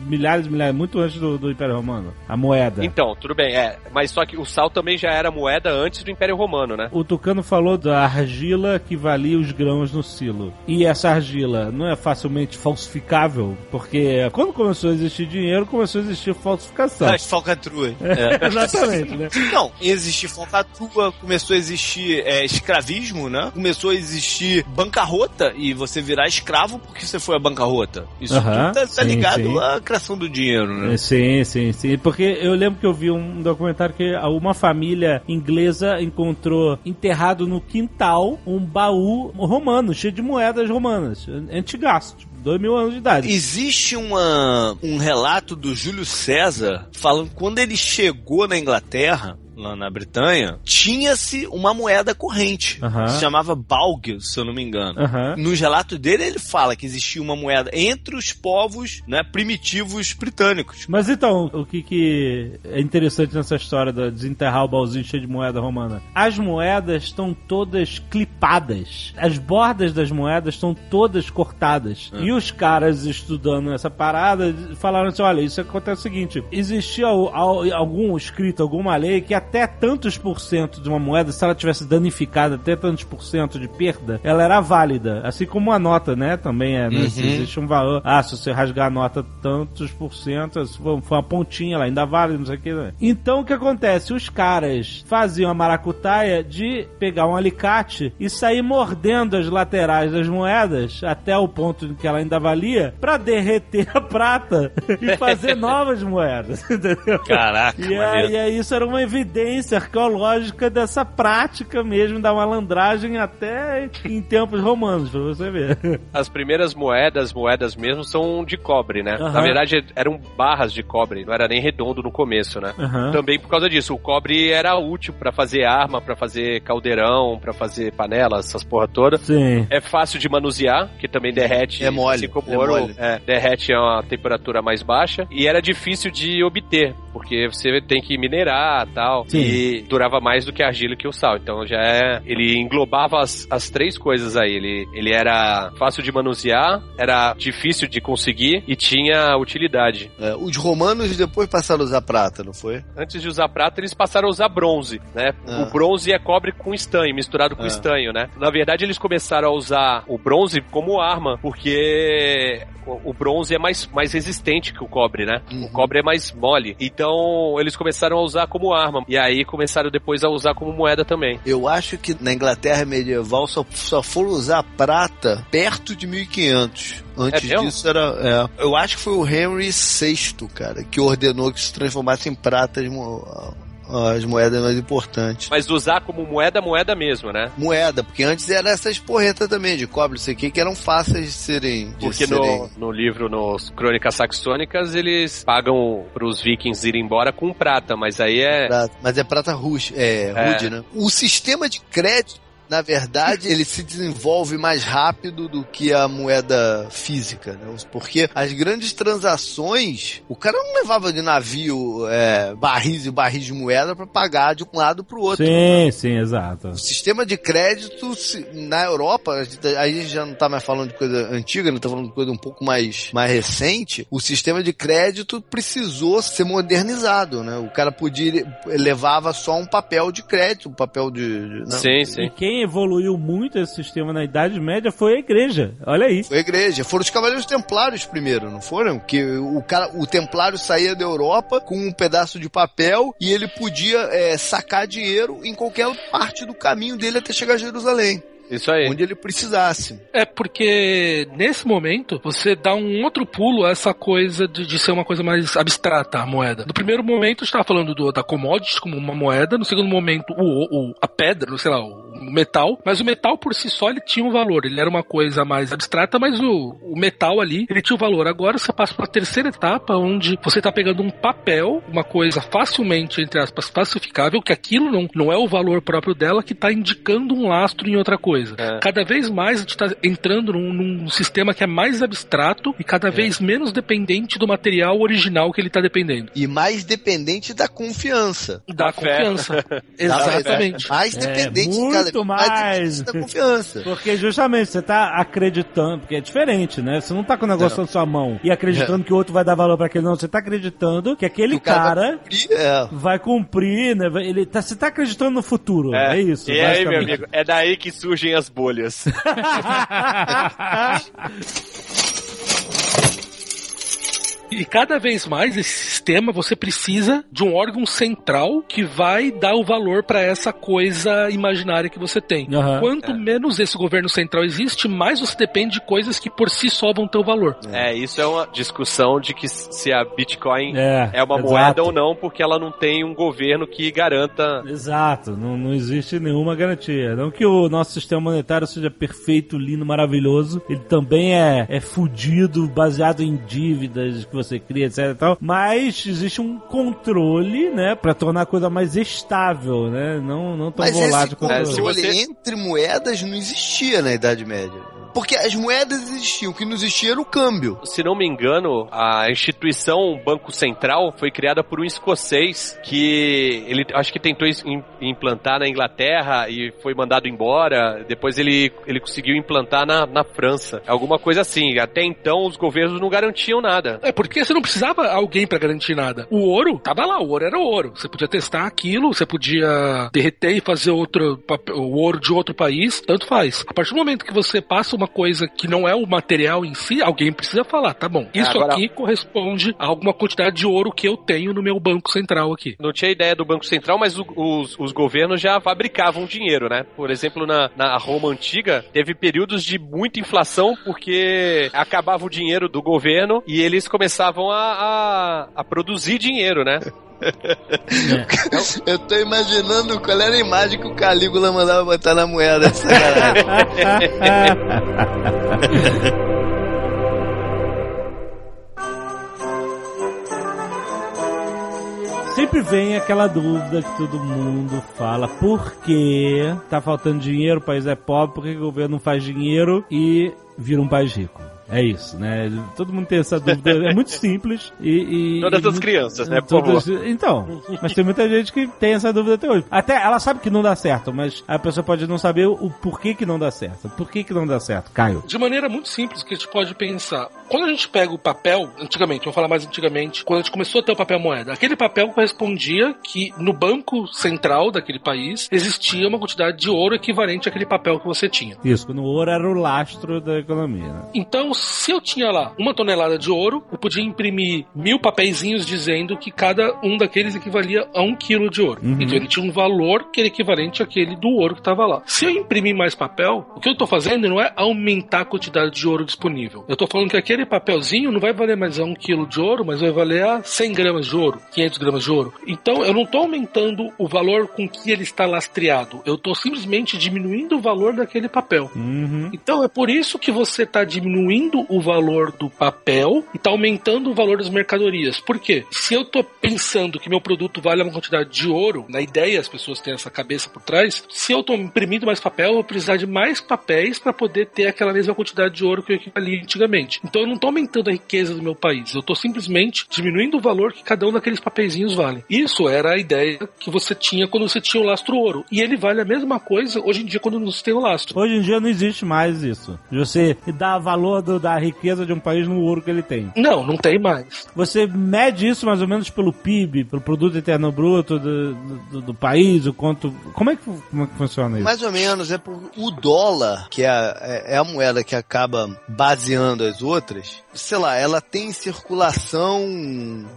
milhares e milhares, muito antes do, do Império Romano. A moeda. Então, tudo bem, é. Mas só que o sal também já era moeda antes do Império Romano, né? O Tucano falou da argila que valia os grãos no silo. E essa argila não é facilmente falsificável? Porque quando começou a existir dinheiro, começou a existir falsificação. As falcatruas. É. Exatamente, né? Não, existir falcatrua, começou a existir é, escravismo, né? Começou a existir bancarrota e você virar escravo porque você foi a bancarrota. Isso Aham, tudo tá, tá sim, ligado sim. à criação do dinheiro, né? É, Sim, sim, sim. Porque eu lembro que eu vi um documentário que uma família inglesa encontrou enterrado no quintal um baú romano, cheio de moedas romanas. Antigaço, tipo, dois mil anos de idade. Existe uma, um relato do Júlio César falando que quando ele chegou na Inglaterra, lá na Bretanha, tinha-se uma moeda corrente. Aham. Se chamava Balg, se eu não me engano. Aham. Nos relatos dele, ele fala que existia uma moeda entre os povos né, primitivos britânicos. Mas então, o que, que é interessante nessa história de desenterrar o baúzinho cheio de moeda romana? As moedas estão todas clipadas. As bordas das moedas estão todas cortadas. E os caras estudando essa parada falaram assim: olha, isso acontece o seguinte: existia al- al- algum escrito, alguma lei que até tantos por cento de uma moeda, se ela tivesse danificada, até tantos por cento de perda, ela era válida. Assim como a nota, né? Também é, né? Se existe um valor. Ah, se você rasgar a nota tantos por cento, for uma pontinha lá, ainda vale, não sei o que. né? Então o que acontece? Os caras faziam a maracutaia de pegar um alicate e sair mordendo as laterais das moedas até o ponto em que ela ainda valia pra derreter a prata e fazer novas moedas, entendeu? Caraca, E aí, aí isso era uma evidência arqueológica dessa prática mesmo da malandragem até em tempos romanos, pra você ver. As primeiras moedas, moedas mesmo, são de cobre, né? Aham. Na verdade, eram barras de cobre, não era nem redondo no começo, né? Aham. Também por causa disso, o cobre era útil pra fazer arma, pra fazer caldeirão, pra fazer panelas, essas porra toda. Sim. É fácil de manusear, que também derrete. É mole, Assim como é ouro, mole. é, derrete a uma temperatura mais baixa. E era difícil de obter, porque você tem que minerar tal. Sim. E durava mais do que a argila e que o sal. Então já é. Ele englobava as, as três coisas aí. Ele, ele era fácil de manusear, era difícil de conseguir e tinha utilidade. É, os romanos depois passaram a usar prata, não foi? Antes de usar prata, eles passaram a usar bronze, né? Ah. O bronze é cobre com estanho, misturado com Ah. estanho, né? Na verdade, eles começaram a usar o bronze como arma, porque o o bronze é mais, mais resistente que o cobre, né? Uhum. O cobre é mais mole. Então, eles começaram a usar como arma. E aí, começaram depois a usar como moeda também. Eu acho que na Inglaterra medieval só, só foram usar prata perto de 1500. Antes É disso era. é. eu acho que foi o Henry VI, cara, que ordenou que se transformasse em prata as, mo- as moedas mais importantes. Mas usar como moeda, moeda mesmo, né? Moeda, porque antes era essas porretas também de cobre, não sei o que, que eram fáceis de serem. De Porque serem... no, no livro, nos Crônicas Saxônicas, eles pagam pros vikings irem embora com prata, mas aí é. Prata, mas é prata rude, é, É. rude, né? O sistema de crédito, na verdade, ele se desenvolve mais rápido do que a moeda física, né? Porque as grandes transações, o cara não levava de navio é, barris e barris de moeda para pagar de um lado pro outro. Sim, sim, exato. O sistema de crédito se- na Europa, a gente- aí a gente já não tá mais falando de coisa antiga, não tá falando de coisa um pouco mais, mais recente. O sistema de crédito precisou ser modernizado, né? O cara podia levava só um papel de crédito, um papel de, de- não. Sim, sim. E quem quem evoluiu muito esse sistema na Idade Média foi a igreja. Olha aí. Foi a igreja. Foram os cavaleiros templários primeiro, não foram? Que o cara, o templário saía da Europa com um pedaço de papel e ele podia é, sacar dinheiro em qualquer parte do caminho dele até chegar a Jerusalém. Isso aí. Onde ele precisasse. É porque nesse momento você dá um outro pulo a essa coisa de, de ser uma coisa mais abstrata a moeda. No primeiro momento estava falando do, da commodity como uma moeda, no segundo momento o, o a pedra, sei lá, o metal, mas o metal por si só ele tinha um valor, ele era uma coisa mais abstrata, mas o, o metal ali ele tinha um valor. Agora você passa para a terceira etapa onde você está pegando um papel, uma coisa facilmente entre aspas falsificável, que aquilo não, não é o valor próprio dela que está indicando um lastro em outra coisa. É. Cada vez mais a gente está entrando num, num sistema que é mais abstrato e cada vez menos dependente do material original que ele está dependendo. E mais dependente da confiança. Da fé. confiança. Exatamente. Mais É, dependente, muito mais. da confiança. Porque justamente você tá acreditando, porque é diferente, né? Você não tá com o negócio na sua mão e acreditando que o outro vai dar valor pra aquele, não. Você tá acreditando que aquele cara cara, vai cumprir, é. vai cumprir, né? Ele tá, você tá acreditando no futuro. É, isso. E aí, meu amigo, é daí que surgem as bolhas. E cada vez mais esse sistema você precisa de um órgão central que vai dar o valor para essa coisa imaginária que você tem. Aham. Quanto menos esse governo central existe, mais você depende de coisas que por si só vão ter o valor. É, isso é uma discussão de que se a Bitcoin É, é uma exato. moeda ou não, porque ela não tem um governo que garanta. Exato, não, não existe nenhuma garantia. Não que o nosso sistema monetário seja perfeito, lindo, maravilhoso. Ele também é, é fudido, baseado em dívidas você cria, etc e tal. Mas existe um controle, né, pra tornar a coisa mais estável, né? Não, não tão Mas esse volátil quanto É, se controle você- entre moedas não existia na Idade Média. Porque as moedas existiam, o que não existia era o câmbio. Se não me engano, a instituição Banco Central foi criada por um escocês que ele acho que tentou implantar na Inglaterra e foi mandado embora. Depois ele, ele conseguiu implantar na, na França. Alguma coisa assim. Até então os governos não garantiam nada. É porque você não precisava alguém para garantir nada. O ouro tava lá, o ouro era ouro. Você podia testar aquilo, você podia derreter e fazer outro papel- o ouro de outro país, tanto faz. A partir do momento que você passa uma coisa que não é o material em si, alguém precisa falar, tá bom. Isso agora- aqui corresponde a alguma quantidade de ouro que eu tenho no meu banco central aqui. Não tinha ideia do Banco Central, mas o- os, os governos já fabricavam dinheiro, né? Por exemplo, na, na Roma antiga, teve períodos de muita inflação porque acabava o dinheiro do governo e eles começavam a, a, a produzir dinheiro, né? Eu tô imaginando qual era a imagem que o Calígula mandava botar na moeda. Sempre vem aquela dúvida que todo mundo fala: por que tá faltando dinheiro, o país é pobre, por que o governo não faz dinheiro e vira um país rico? É isso, né? Todo mundo tem essa dúvida. É muito simples e. e Todas e as crianças, né, por todas- Então, mas tem muita gente que tem essa dúvida até hoje. Até ela sabe que não dá certo, mas a pessoa pode não saber o porquê que não dá certo. Por que que não dá certo, Caio? De maneira muito simples que a gente pode pensar. Quando a gente pega o papel, antigamente, vou falar mais antigamente, quando a gente começou a ter o papel moeda, aquele papel correspondia que no banco central daquele país existia uma quantidade de ouro equivalente àquele papel que você tinha. Isso, quando o ouro era o lastro da economia. Né? Então, se eu tinha lá uma tonelada de ouro, eu podia imprimir mil papeizinhos dizendo que cada um daqueles equivalia a um quilo de ouro. Uhum. Então ele tinha um valor que era equivalente àquele do ouro que estava lá. Se eu imprimir mais papel, o que eu estou fazendo não é aumentar a quantidade de ouro disponível. Eu estou falando que aquele papelzinho não vai valer mais a um quilo de ouro, mas vai valer a 100 gramas de ouro, 500 gramas de ouro. Então eu não estou aumentando o valor com que ele está lastreado. Eu estou simplesmente diminuindo o valor daquele papel. Uhum. Então é por isso que você está diminuindo o valor do papel e está aumentando o valor das mercadorias. Por quê? Se eu estou pensando que meu produto vale uma quantidade de ouro, na ideia as pessoas têm essa cabeça por trás, se eu estou imprimindo mais papel, eu vou precisar de mais papéis para poder ter aquela mesma quantidade de ouro que eu equivalia antigamente. Então eu não tô aumentando a riqueza do meu país, eu tô simplesmente diminuindo o valor que cada um daqueles papeizinhos vale. Isso era a ideia que você tinha quando você tinha o lastro ouro. E ele vale a mesma coisa hoje em dia quando você tem o lastro. Hoje em dia não existe mais isso. Você dá valor do- da riqueza de um país no ouro que ele tem. Não, não tem mais. Você mede isso mais ou menos pelo PIB, pelo Produto Interno Bruto do, do, do país, o quanto... Como é, que, como é que funciona isso? Mais ou menos, é por o dólar, que é a, é- é a moeda que acaba baseando as outras, sei lá, ela tem em circulação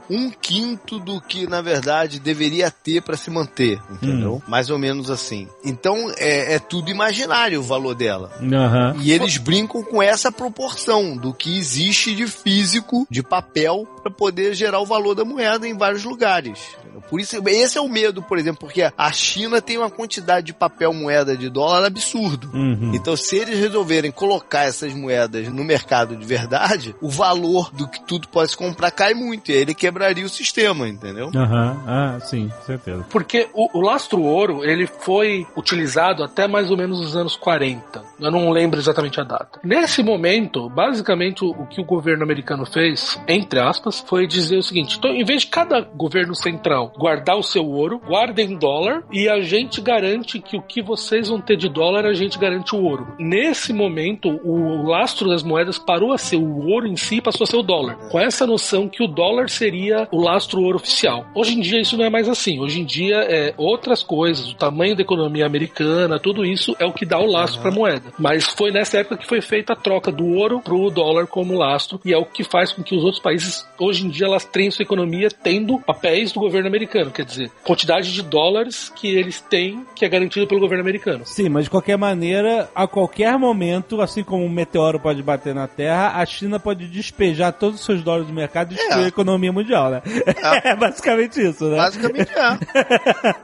um quinto do que, na verdade, deveria ter para se manter, entendeu? Mais ou menos assim. Então, é, é tudo imaginário o valor dela. Aham. E eles brincam com essa proporção do que existe de físico, de papel, para poder gerar o valor da moeda em vários lugares. Entendeu? Por isso, esse é o medo, por exemplo, porque a China tem uma quantidade de papel moeda de dólar absurdo. Uhum. Então, se eles resolverem colocar essas moedas no mercado de verdade, o valor do que tudo pode se comprar cai muito. E aí ele quebraria o sistema, entendeu? Aham, ah, sim, certeza. Porque o, o lastro ouro, ele foi utilizado até mais ou menos os anos 40. Eu não lembro exatamente a data. Nesse momento, basicamente, o, o que o governo americano fez, entre aspas, foi dizer o seguinte: então, em vez de cada governo central guardar o seu ouro, guardem dólar e a gente garante que o que vocês vão ter de dólar, a gente garante o ouro. Nesse momento, o lastro das moedas parou a ser o ouro em si, passou a ser o dólar. Com essa noção que o dólar seria o lastro ouro oficial. Hoje em dia isso não é mais assim. Hoje em dia é outras coisas, o tamanho da economia americana, tudo isso é o que dá o lastro para a moeda. Mas foi nessa época que foi feita a troca do ouro pro dólar como lastro e é o que faz com que os outros países hoje em dia elas tenham sua economia tendo papéis do governo americano, quer dizer, quantidade de dólares que eles têm que é garantido pelo governo americano. Sim, mas de qualquer maneira, a qualquer momento, assim como um meteoro pode bater na Terra, a China pode despejar todos os seus dólares do mercado e destruir É. a economia mundial, né? É, basicamente isso, né? Basicamente é.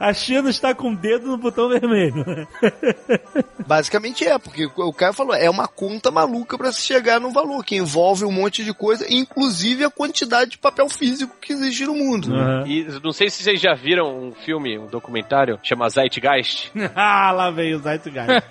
A China está com o dedo no botão vermelho. Basicamente é, porque o Caio falou, é uma conta maluca para se chegar no valor, que envolve um monte de coisa, inclusive a quantidade de papel físico que existe no mundo. Aham. E não sei se vocês já viram um filme, um documentário, chama Zeitgeist. ah, lá veio o Zeitgeist.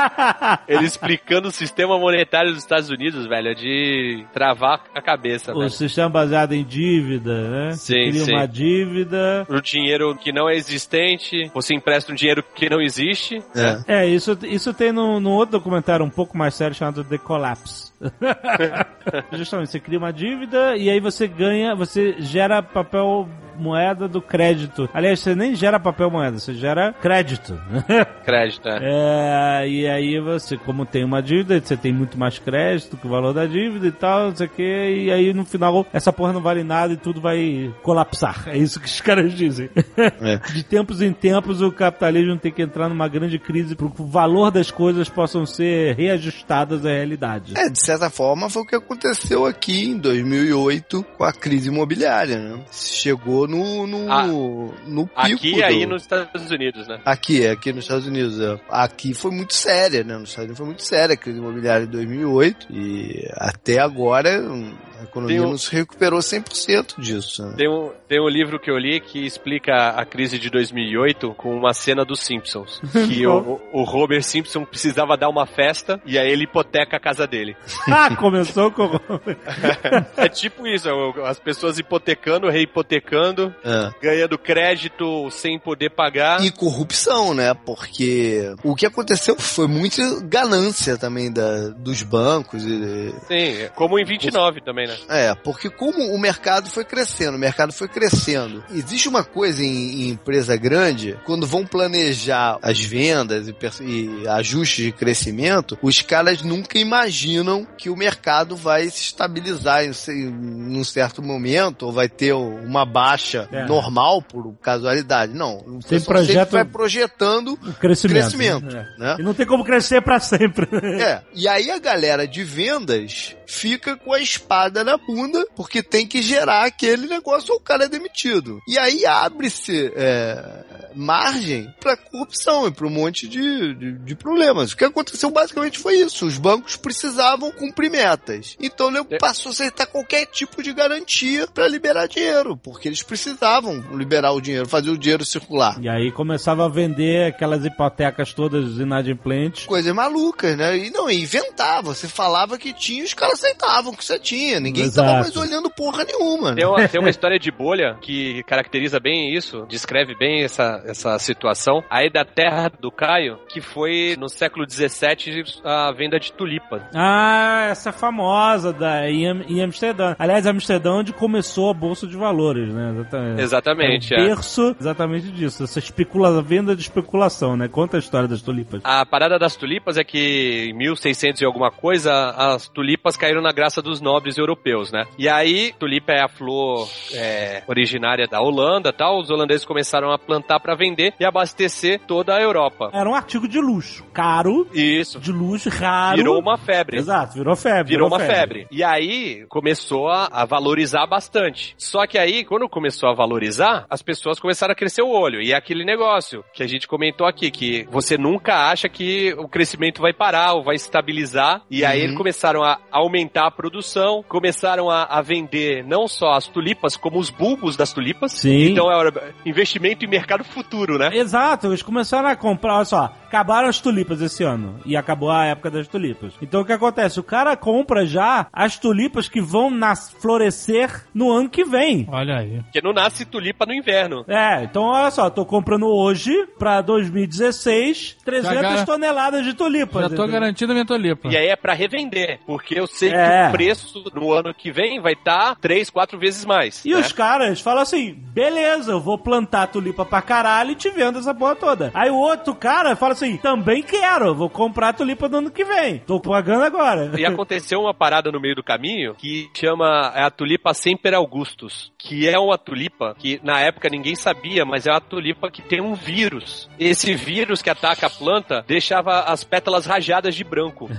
Ele explicando o sistema monetário dos Estados Unidos, velho, de travar a cabeça, o velho. sistema baseado em dívida, né? Sim, cria sim. uma dívida. O dinheiro que não é existente, você empresta um dinheiro que não existe. É. É, isso, isso tem no outro documentário um pouco mais sério chamado The Collapse. Justamente, você cria uma dívida e aí você ganha, você gera papel moeda do crédito. Aliás, você nem gera papel moeda, você gera crédito. Crédito, é. É, e aí você, como tem uma dívida, você tem muito mais crédito que o valor da dívida e tal, não sei o que, e aí no final essa porra não vale nada e tudo vai colapsar. É isso que os caras dizem. É. De tempos em tempos o capitalismo tem que entrar numa grande crise para que o valor das coisas possam ser reajustadas à realidade. É, de certa forma foi o que aconteceu aqui em 2008 com a crise imobiliária, né? Chegou no, no, Ah, no pico. Aqui do- aí nos Estados Unidos, né? Aqui, é, aqui nos Estados Unidos. é. Aqui foi muito séria, né? Nos Estados Unidos foi muito séria a crise imobiliária de 2008 e até agora hum, a economia um- não se recuperou 100% disso. Né? Tem um, tem um livro que eu li que explica a crise de 2008 com uma cena dos Simpsons. Que o, o Homer Simpson precisava dar uma festa e aí ele hipoteca a casa dele. Ah, começou com. É tipo isso, as pessoas hipotecando, reipotecando, É. ganhando crédito sem poder pagar. E corrupção, né? Porque o que aconteceu foi muita ganância também da, dos bancos. E, Sim, como em 29 também, né? É, porque como o mercado foi crescendo, o mercado foi crescendo. Existe uma coisa em, em empresa grande, quando vão planejar as vendas e, e ajustes de crescimento, os caras nunca imaginam que o mercado vai se estabilizar em, em um certo momento, ou vai ter uma baixa É. normal por casualidade. Não, o Tem projeto- vai projetando O crescimento. crescimento, É. né? E não tem como crescer pra sempre. É, e aí a galera de vendas fica com a espada porrada na bunda, porque tem que gerar aquele negócio ou o cara é demitido. E aí abre-se é, margem para corrupção e para um monte de, de, de, problemas. O que aconteceu basicamente foi isso. Os bancos precisavam cumprir metas. Então ele É. passou a aceitar qualquer tipo de garantia para liberar dinheiro, porque eles precisavam liberar o dinheiro, fazer o dinheiro circular. E aí começava a vender aquelas hipotecas todas inadimplentes. Coisas malucas, né? E não, inventava. Você falava que tinha, os caras aceitavam que você tinha. Ninguém Exato. tava mais olhando porra nenhuma. né? Tem uma, tem uma história de bolha que caracteriza bem isso, descreve bem essa, essa situação. Aí da terra do Caio, que foi no século XVII a venda de tulipas. Ah, essa é famosa da, em, em Amsterdã. Aliás, Amsterdã é onde começou a Bolsa de Valores, né? Exatamente. Exatamente, É o é. berço exatamente disso. Essa especula, venda de especulação, né? Conta a história das tulipas. A parada das tulipas é que em 1600 e alguma coisa, as tulipas caíram na graça dos nobres europeus, né? E aí, tulipa é a flor é, originária da Holanda tal. Os holandeses começaram a plantar para vender e abastecer toda a Europa. Era um artigo de luxo. Caro, Isso. de luxo, raro. Virou uma febre. Exato, virou febre. Virou uma febre. E aí começou a, a valorizar bastante. Só que aí, quando começou a valorizar, as pessoas começaram a crescer o olho. E é aquele negócio que a gente comentou aqui, que você nunca acha que o crescimento vai parar ou vai estabilizar. E aí Uhum. eles começaram a aumentar a produção, começaram a, a vender não só as tulipas, como os bulbos das tulipas. Sim. Então é investimento em mercado futuro, né? Exato, eles começaram a comprar, olha só, acabaram as tulipas esse ano e acabou a época das tulipas. Então o que acontece? O cara compra já as tulipas que vão nas florescer no ano que vem. Olha aí. Porque não nasce tulipa no inverno. É, então olha só, tô comprando hoje pra 2016 300 Já gar- toneladas de tulipas. Já tô entendeu? garantindo a minha tulipa. E aí é pra revender, porque eu sei É. que o preço no ano que vem vai estar três, quatro vezes mais. E né? os caras falam assim: beleza, eu vou plantar tulipa pra caralho e te vendo essa porra toda. Aí o outro cara fala assim: também quero, vou comprar tulipa no ano que vem. Tô pagando agora. E aconteceu uma parada no meio do caminho que chama é a tulipa Semper Augustus, que é uma tulipa que na época ninguém sabia, mas é uma tulipa que tem um vírus. Esse vírus que ataca a planta deixava as pétalas rajadas de branco.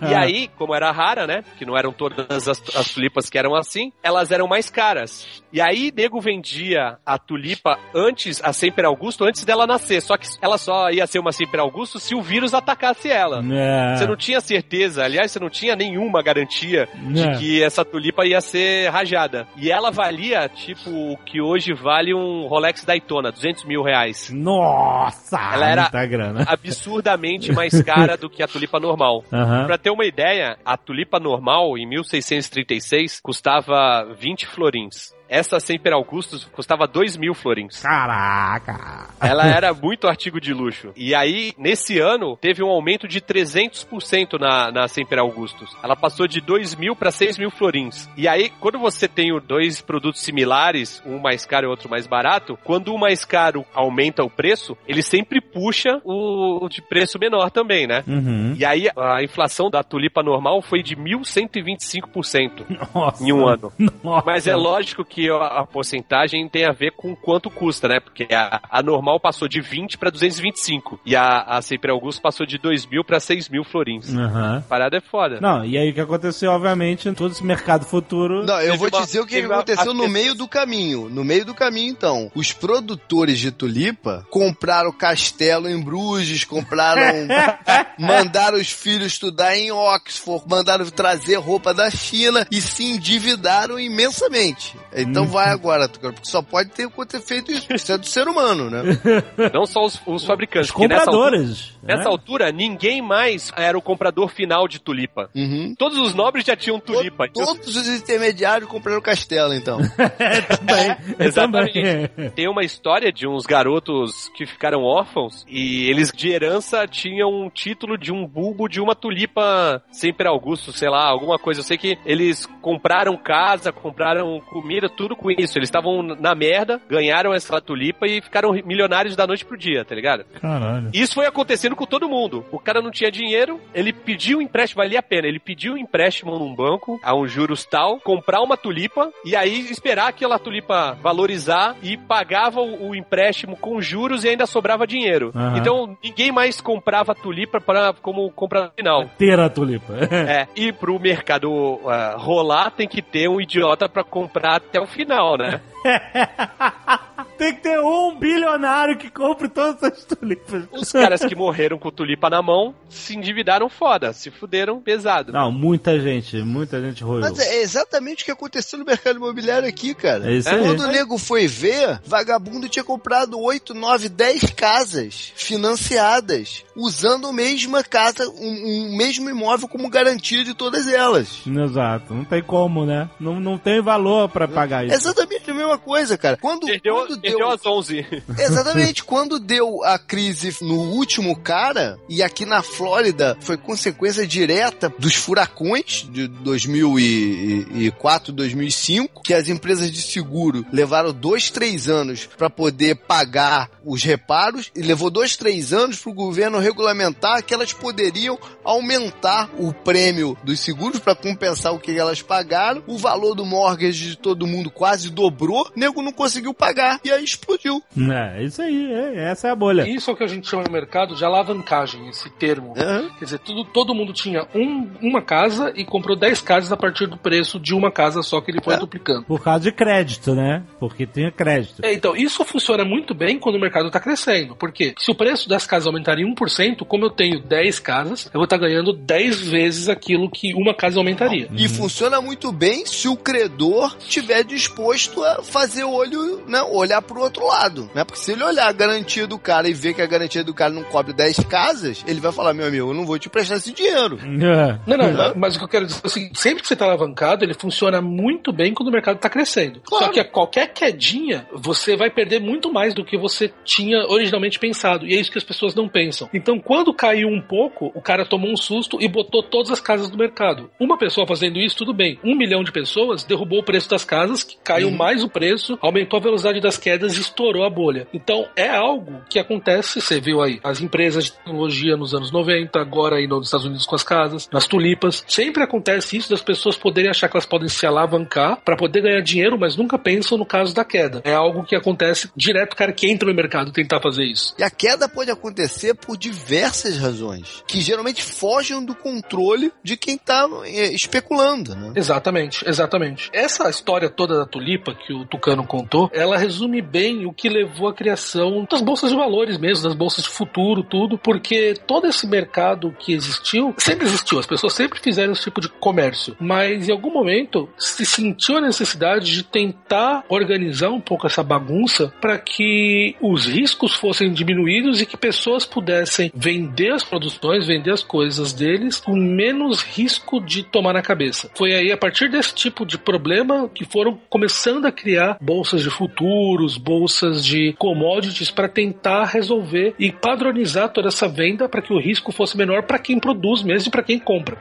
E aí, como era rara, né? Que não eram todas as, as tulipas que eram assim, elas eram mais caras. E aí, nego vendia a tulipa antes, a Semper Augusto, antes dela nascer. Só que ela só ia ser uma Semper Augusto se o vírus atacasse ela. É. Você não tinha certeza, aliás, você não tinha nenhuma garantia de É. que essa tulipa ia ser rajada. E ela valia, tipo, o que hoje vale um Rolex Daytona, 200 mil reais. Nossa! Ela era-. Absurdamente mais cara do que a tulipa normal. Aham. Pra ter uma ideia, a tulipa normal, em 1636, custava 20 florins. Essa Semper Augustus custava 2 mil florins. Caraca! Ela era muito artigo de luxo. E aí, nesse ano, teve um aumento de 300% na, na Semper Augustus. Ela passou de 2 mil para 6 mil florins. E aí, quando você tem dois produtos similares, um mais caro e outro mais barato, quando o mais caro aumenta o preço, ele sempre puxa o, o de preço menor também, né? Uhum. E aí, a inflação da tulipa normal foi de 1.125% Nossa. em um ano. Nossa. Mas é lógico que a, a porcentagem tem a ver com quanto custa, né? Porque a, a normal passou de 20 para 225 e a, a Sempre Augusto passou de 2 mil para 6 mil florins. Aham. A parada é foda. Não, e aí o que aconteceu, obviamente, em todo esse mercado futuro. Não, eu vou te uma- dizer o que aconteceu no meio do caminho. No meio do caminho, então. Os produtores de tulipa compraram castelo em Bruges, compraram. mandaram os filhos estudar em Oxford, mandaram trazer roupa da China e se endividaram imensamente. Então vai agora, porque só pode ter, ter feito isso. Isso é do ser humano, né? Não só os, os fabricantes. Os porque nessa altura, compradores. né? nessa altura, ninguém mais era o comprador final de tulipa. Uhum. Todos os nobres já tinham tulipa. Então, Todos os intermediários compraram castelo, então. também. Exatamente. também. Tem uma história de uns garotos que ficaram órfãos e eles de herança tinham um título de um bulbo de uma tulipa sempre Augusto, sei lá, alguma coisa. Eu sei que eles compraram casa, compraram comida tudo com isso. Eles estavam na merda, ganharam essa tulipa e ficaram milionários da noite pro dia, tá ligado? Caralho. Isso foi acontecendo com todo mundo. O cara não tinha dinheiro, ele pediu um empréstimo, valia a pena. Ele pediu um empréstimo num banco, a um juros tal, comprar uma tulipa e aí esperar aquela tulipa valorizar e pagava o, o empréstimo com juros e ainda sobrava dinheiro. Aham. Então ninguém mais comprava tulipa para como compra final. Ter a tulipa. É, e pro mercado ah, rolar tem que ter um idiota pra comprar até o final, né? Tem que ter um bilionário que compre todas as tulipas. Os caras que morreram com tulipa na mão se endividaram foda, se fuderam pesado. Não, muita gente, muita gente roeu. Mas é exatamente o que aconteceu no mercado imobiliário aqui, cara. É isso aí. Quando o nego foi ver, vagabundo tinha comprado 8, 9, 10 casas financiadas, usando a mesma casa, um, um mesmo imóvel como garantia de todas elas. Exato, não tem como, né? Não, não tem valor pra pagar isso. Exatamente a mesma coisa, cara. Quando, Perdeu, quando deu. perdeu as 11. Exatamente, quando deu a crise no último cara, e aqui na Flórida foi consequência direta dos furacões de 2004, 2005, que as empresas de seguro levaram dois, três anos para poder pagar os reparos, e levou dois, três anos para o governo regulamentar que elas poderiam aumentar o prêmio dos seguros para compensar o que elas pagaram. O valor do mortgage de todo mundo quase dobrou, nego não conseguiu pagar, e aí explodiu. É, isso aí, é, essa é a bolha. Isso é o que a gente chama no mercado de alavancagem, esse termo. Aham. Quer dizer, tudo, todo mundo tinha um- uma casa e comprou 10 casas a partir do preço de uma casa só que ele foi É. duplicando. Por causa de crédito, né? Porque tem crédito. É, então, isso funciona muito bem quando o mercado está crescendo. Porque se o preço das casas aumentar em 1%, como eu tenho 10 casas, eu vou estar ganhando 10 vezes aquilo que uma casa aumentaria. E funciona muito bem se o credor estiver disposto a fazer o olho, né, olhar pro outro lado, né? Porque se ele olhar a garantia do cara e ver que a garantia do cara não cobre 10 casas, ele vai falar, meu amigo, eu não vou te prestar esse dinheiro. É. Não, não, mas o que eu quero dizer é o seguinte: sempre que você está alavancado, ele funciona muito bem quando o mercado está crescendo. Claro. Só que a qualquer quedinha, você vai perder muito mais do que você tinha originalmente pensado. E é isso que as pessoas não pensam. Então, quando caiu um pouco, o cara tomou um susto e botou todas as casas do mercado. Uma pessoa fazendo isso, tudo bem. Um milhão de pessoas derrubou o preço das casas, que caiu mais o preço, aumentou a velocidade das quedas e estourou a bolha. Então, é algo que acontece, você viu aí, as empresas de tecnologia nos anos 90, agora aí nos Estados Unidos com as casas, nas tulipas. Sempre acontece isso das pessoas poderem achar que elas podem se alavancar para poder ganhar dinheiro, mas nunca pensam no caso da queda. É algo que acontece direto, o cara que entra no mercado tentar fazer isso. E a queda pode acontecer por diversas razões, que geralmente fogem do controle de quem tá é, especulando, né? Exatamente, exatamente. Essa história toda da tulipa que o Tucano contou, ela resume bem o que levou à criação das bolsas de valores mesmo, das bolsas de futuro, tudo, porque todo esse mercado que existiu, sempre existiu, as pessoas sempre fizeram esse tipo de comércio, mas em algum momento se sentiu a necessidade de tentar organizar um pouco essa bagunça para que os riscos fossem diminuídos e que pessoas pudessem vender as produções, vender as coisas deles com menos risco de tomar na cabeça. Foi aí a partir desse tipo de problema que foram começando a criar bolsas de futuros, bolsas de commodities para tentar resolver e padronizar toda essa venda para que o risco fosse menor para quem produz mesmo e para quem compra.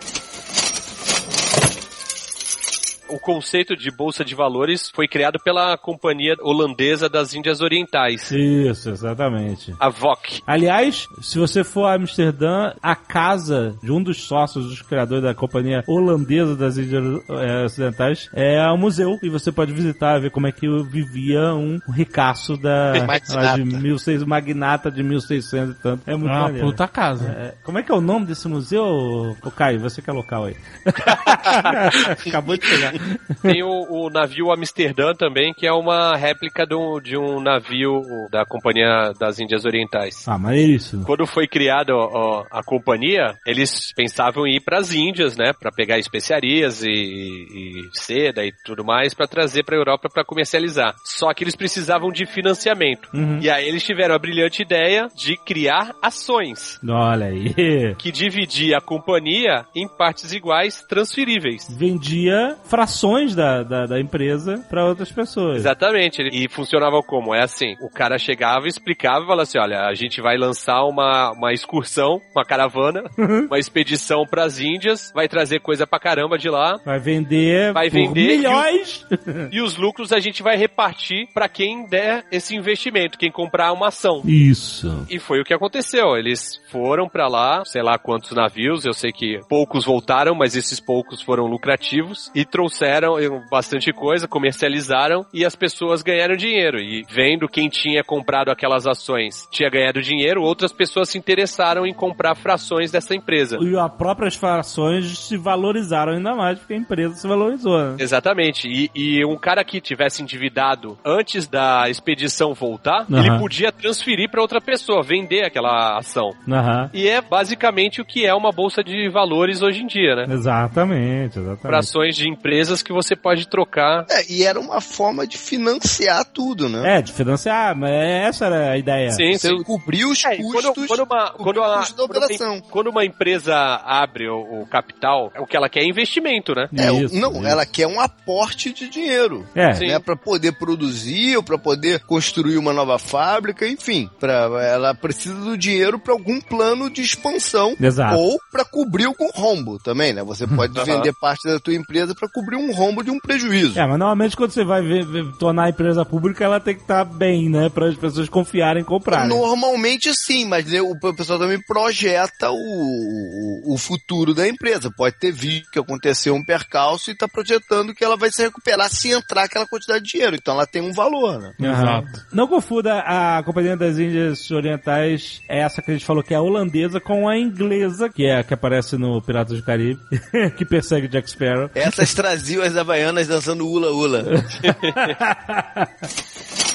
O conceito de bolsa de valores foi criado pela companhia holandesa das Índias Orientais, Isso, exatamente. a VOC. Aliás, se você for a Amsterdã, a casa de um dos sócios, dos criadores da companhia holandesa das Índias eh, Ocidentais, é um museu. E você pode visitar, ver como é que vivia um ricaço da Magnata. de 1600, magnata de 1600 e tanto. É muito Uma maneiro. puta casa. É, como é que é o nome desse museu, Caio? Você que é local aí. Acabou de chegar. Tem o, o navio Amsterdã também, que é uma réplica do- de um navio da companhia das Índias Orientais. Ah, mas é isso. Quando foi criada ó, a companhia, eles pensavam em ir para as Índias, né, para pegar especiarias e, e seda e tudo mais para trazer para a Europa para comercializar. Só que eles precisavam de financiamento. Uhum. E aí eles tiveram a brilhante ideia de criar ações Olha aí. que dividia a companhia em partes iguais transferíveis. Vendia frações ações da, da, da empresa para outras pessoas. Exatamente. E funcionava como? É assim, o cara chegava, explicava e falava assim, olha, a gente vai lançar uma, uma excursão, uma caravana, uma expedição pras Índias, vai trazer coisa pra caramba de lá, Vai vender, Vai vender e milhões. e os lucros a gente vai repartir pra quem der esse investimento, quem comprar uma ação. Isso. E foi o que aconteceu. Eles foram pra lá, sei lá quantos navios, eu sei que poucos voltaram, mas esses poucos foram lucrativos e trouxeram eh, bastante coisa, comercializaram e as pessoas ganharam dinheiro. E vendo quem tinha comprado aquelas ações tinha ganhado dinheiro, outras pessoas se interessaram em comprar frações dessa empresa. E as próprias frações se valorizaram ainda mais porque a empresa se valorizou. Né? Exatamente. E, e um cara que tivesse endividado antes da expedição voltar, Aham. ele podia transferir pra outra pessoa, vender aquela ação. Aham. E é basicamente o que é uma bolsa de valores hoje em dia, né? Exatamente, Para exatamente. ações de empresas que você pode trocar. É, e era uma forma de financiar tudo, né? É, de financiar, mas essa era a ideia. Sim, Você sim. cobrir os É, custos. quando, quando uma, quando, o a- custo da quando uma- operação. quando uma empresa abre o, o capital, o que ela quer é investimento, né? É, o- Isso, não, isso. ela quer um aporte de dinheiro. É, Sim. Né, para poder produzir ou para poder construir uma nova fábrica, enfim, pra, ela precisa do dinheiro para algum plano de expansão Exato. ou para cobrir algum rombo também, né? Você pode vender parte da tua empresa para cobrir um rombo de um prejuízo. É, mas normalmente quando você vai ver- ver- tornar a empresa pública, ela tem que estar bem, né? Para as pessoas confiarem em comprar. Normalmente sim, mas né, o pessoal também projeta o, o, o futuro da empresa. Pode ter visto que aconteceu um percalço e está projetando que ela vai se recuperar se entrar aquela quantidade de dinheiro. Então ela tem um valor, né? Aham. Não confunda a Companhia das Índias Orientais, essa que a gente falou que é a holandesa, com a inglesa, que é a que aparece no Piratas do Caribe, que persegue Jack Sparrow. Essas traziam as havaianas dançando ula-ula.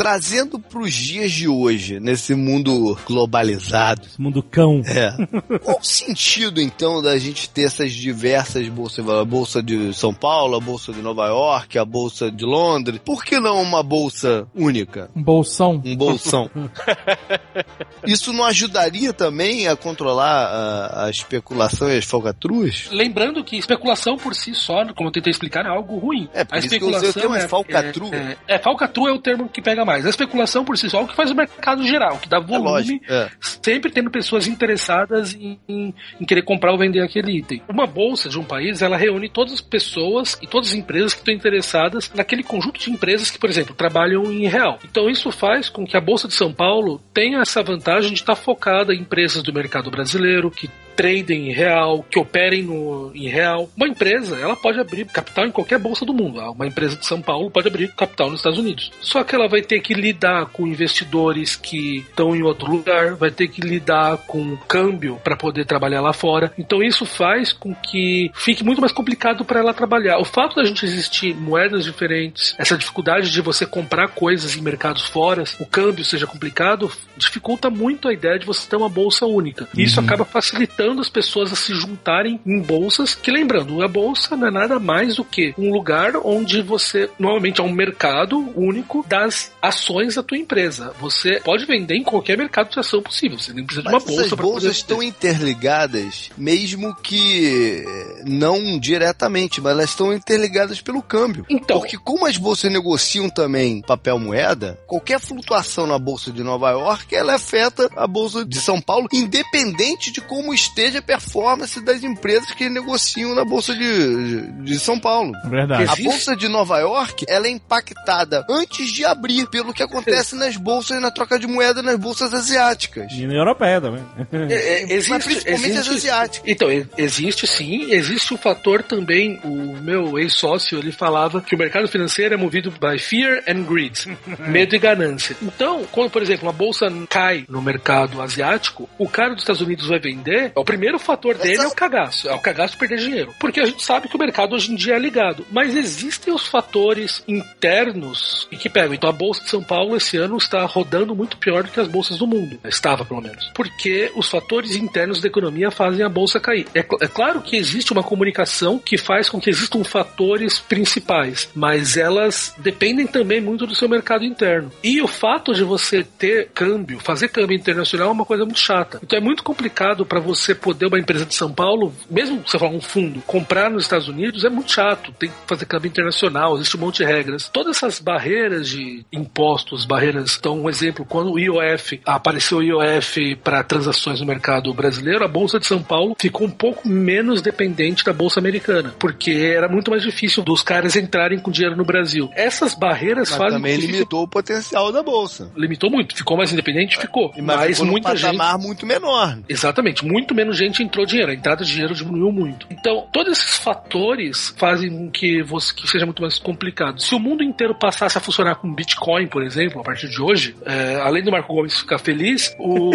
Trazendo para os dias de hoje, nesse mundo globalizado, Esse mundo cão. é. Qual o sentido, então, da gente ter essas diversas bolsas? A bolsa de São Paulo, a bolsa de Nova York, a bolsa de Londres. Por que não uma bolsa única? Um bolsão. Um bolsão. Isso não ajudaria também a controlar a, a especulação e as falcatruas? Lembrando que especulação por si só, como eu tentei explicar, é algo ruim. É, por isso que eu usei o termo falcatrua. É, é, é, falcatrua é o termo que pega mais. A especulação por si só é o que faz o mercado geral, que dá É volume, lógico. É. sempre tendo pessoas interessadas em, em- em querer comprar ou vender aquele item. Uma bolsa de um país, ela reúne todas as pessoas e todas as empresas que estão interessadas naquele conjunto de empresas que, por exemplo, trabalham em real. Então isso faz com que a Bolsa de São Paulo tenha essa vantagem de estar focada em empresas do mercado brasileiro, que tradem em real, que operem no, em real. Uma empresa, ela pode abrir capital em qualquer bolsa do mundo. Uma empresa de São Paulo pode abrir capital nos Estados Unidos. Só que ela vai ter que lidar com investidores que estão em outro lugar, vai ter que lidar com câmbio para poder trabalhar lá fora. Então isso faz com que fique muito mais complicado para ela trabalhar. O fato da gente existir moedas diferentes, essa dificuldade de você comprar coisas em mercados fora, o câmbio seja complicado, dificulta muito a ideia de você ter uma bolsa única. E isso acaba facilitando as pessoas a se juntarem em bolsas, que lembrando, a bolsa não é nada mais do que um lugar onde você normalmente é um mercado único das ações da tua empresa. Você pode vender em qualquer mercado de ação possível, você nem precisa de uma Mas bolsa essas para poder bolsas estão interligadas, mesmo que eh, não diretamente, mas elas estão interligadas pelo câmbio. Então, Porque como as bolsas negociam também papel moeda, qualquer flutuação na bolsa de Nova York, ela afeta a bolsa de São Paulo, independente de como esteja a performance das empresas que negociam na bolsa de, de São Paulo. Verdade. A bolsa de Nova York, ela é impactada antes de abrir, pelo que acontece nas bolsas, na troca de moeda nas bolsas asiáticas. E na europeia também. É, é, existe, Mas principalmente as existe- asiáticas. Então, existe sim, existe o fator também, o meu ex-sócio, ele falava que o mercado financeiro é movido by fear and greed, medo e ganância. Então, quando, por exemplo, uma bolsa cai no mercado asiático, o cara dos Estados Unidos vai vender, o primeiro fator dele é o cagaço, é o cagaço perder dinheiro. Porque a gente sabe que o mercado hoje em dia é ligado, mas existem os fatores internos e que pegam. Então, a bolsa de São Paulo esse ano está rodando muito pior do que as bolsas do mundo. Estava, pelo menos. Porque os fatores internos da economia fazem a bolsa cair. É, cl- é claro que existe uma comunicação que faz com que existam fatores principais, mas elas dependem também muito do seu mercado interno. E o fato de você ter câmbio, fazer câmbio internacional é uma coisa muito chata. Então é muito complicado para você você poder uma empresa de São Paulo, mesmo você falar um fundo, comprar nos Estados Unidos é muito chato. Tem que fazer câmbio internacional, existe um monte de regras. Todas essas barreiras de impostos, barreiras. Então, um exemplo, quando o IOF apareceu o IOF para transações no mercado brasileiro, a Bolsa de São Paulo ficou um pouco menos dependente da Bolsa Americana, porque era muito mais difícil dos caras entrarem com dinheiro no Brasil. Essas barreiras Mas fazem também que- limitou o potencial da bolsa. limitou muito. Ficou mais independente? Ficou. Mas, Mas ficou muita gente. patamar muito menor. Exatamente, muito menos gente entrou dinheiro, a entrada de dinheiro diminuiu muito. Então, todos esses fatores fazem com que, você, que seja muito mais complicado. Se o mundo inteiro passasse a funcionar com Bitcoin, por exemplo, a partir de hoje, é, além do Marco Gomes ficar feliz, o...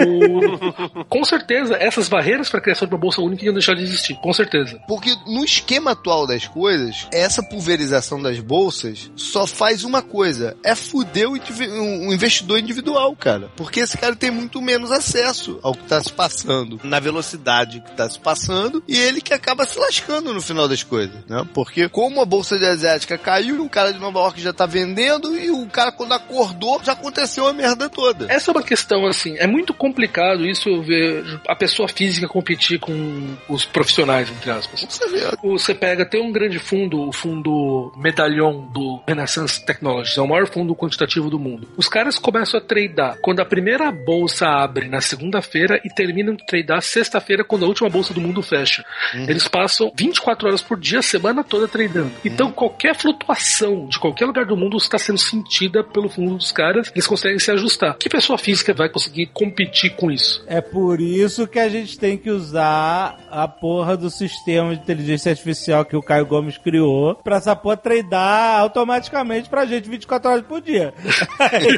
com certeza essas barreiras para a criação de uma bolsa única iam deixar de existir, com certeza. Porque no esquema atual das coisas, essa pulverização das bolsas só faz uma coisa: é fuder o um investidor individual, cara. Porque esse cara tem muito menos acesso ao que está se passando, na velocidade que está se passando, e ele que acaba se lascando no final das coisas, né? Porque como a bolsa de asiática caiu, o cara de Nova York já tá vendendo, e o cara quando acordou, já aconteceu a merda toda. Essa é uma questão, assim, é muito complicado isso vejo a pessoa física competir com os profissionais, entre aspas. Você vê, Você pega, tem um grande fundo, o fundo medalhão do Renaissance Technologies, é o maior fundo quantitativo do mundo. Os caras começam a tradar quando a primeira bolsa abre na segunda-feira e terminam de tradar sexta-feira, quando a última bolsa do mundo fecha. Eles passam 24 horas por dia, a semana toda tradando. Então, qualquer flutuação de qualquer lugar do mundo está sendo sentida pelo fundo dos caras, eles conseguem se ajustar. Que pessoa física vai conseguir competir com isso? É por isso que a gente tem que usar a porra do sistema de inteligência artificial que o Caio Gomes criou pra essa porra treinar automaticamente pra gente 24 horas por dia.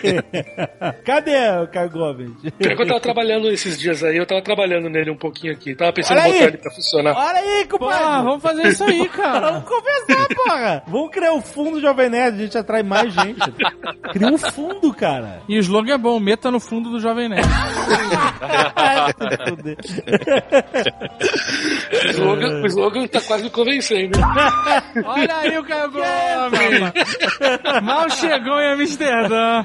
Cadê o Caio Gomes? Eu tava trabalhando esses dias aí, eu tava trabalhando nele um pouquinho aqui. Tava pensando Olha em aí! botar ele pra funcionar. Olha aí, compadre! vamos fazer isso aí, cara. Vamos conversar, porra! Vamos criar um fundo Jovem Nerd, a gente atrai mais gente. Cria um fundo, cara. E o slogan é bom, meta no fundo do Jovem Nerd. Fuder. O slogan, o slogan tá quase me convencendo. Olha aí o Caio Gomes. Mal chegou em Amsterdã.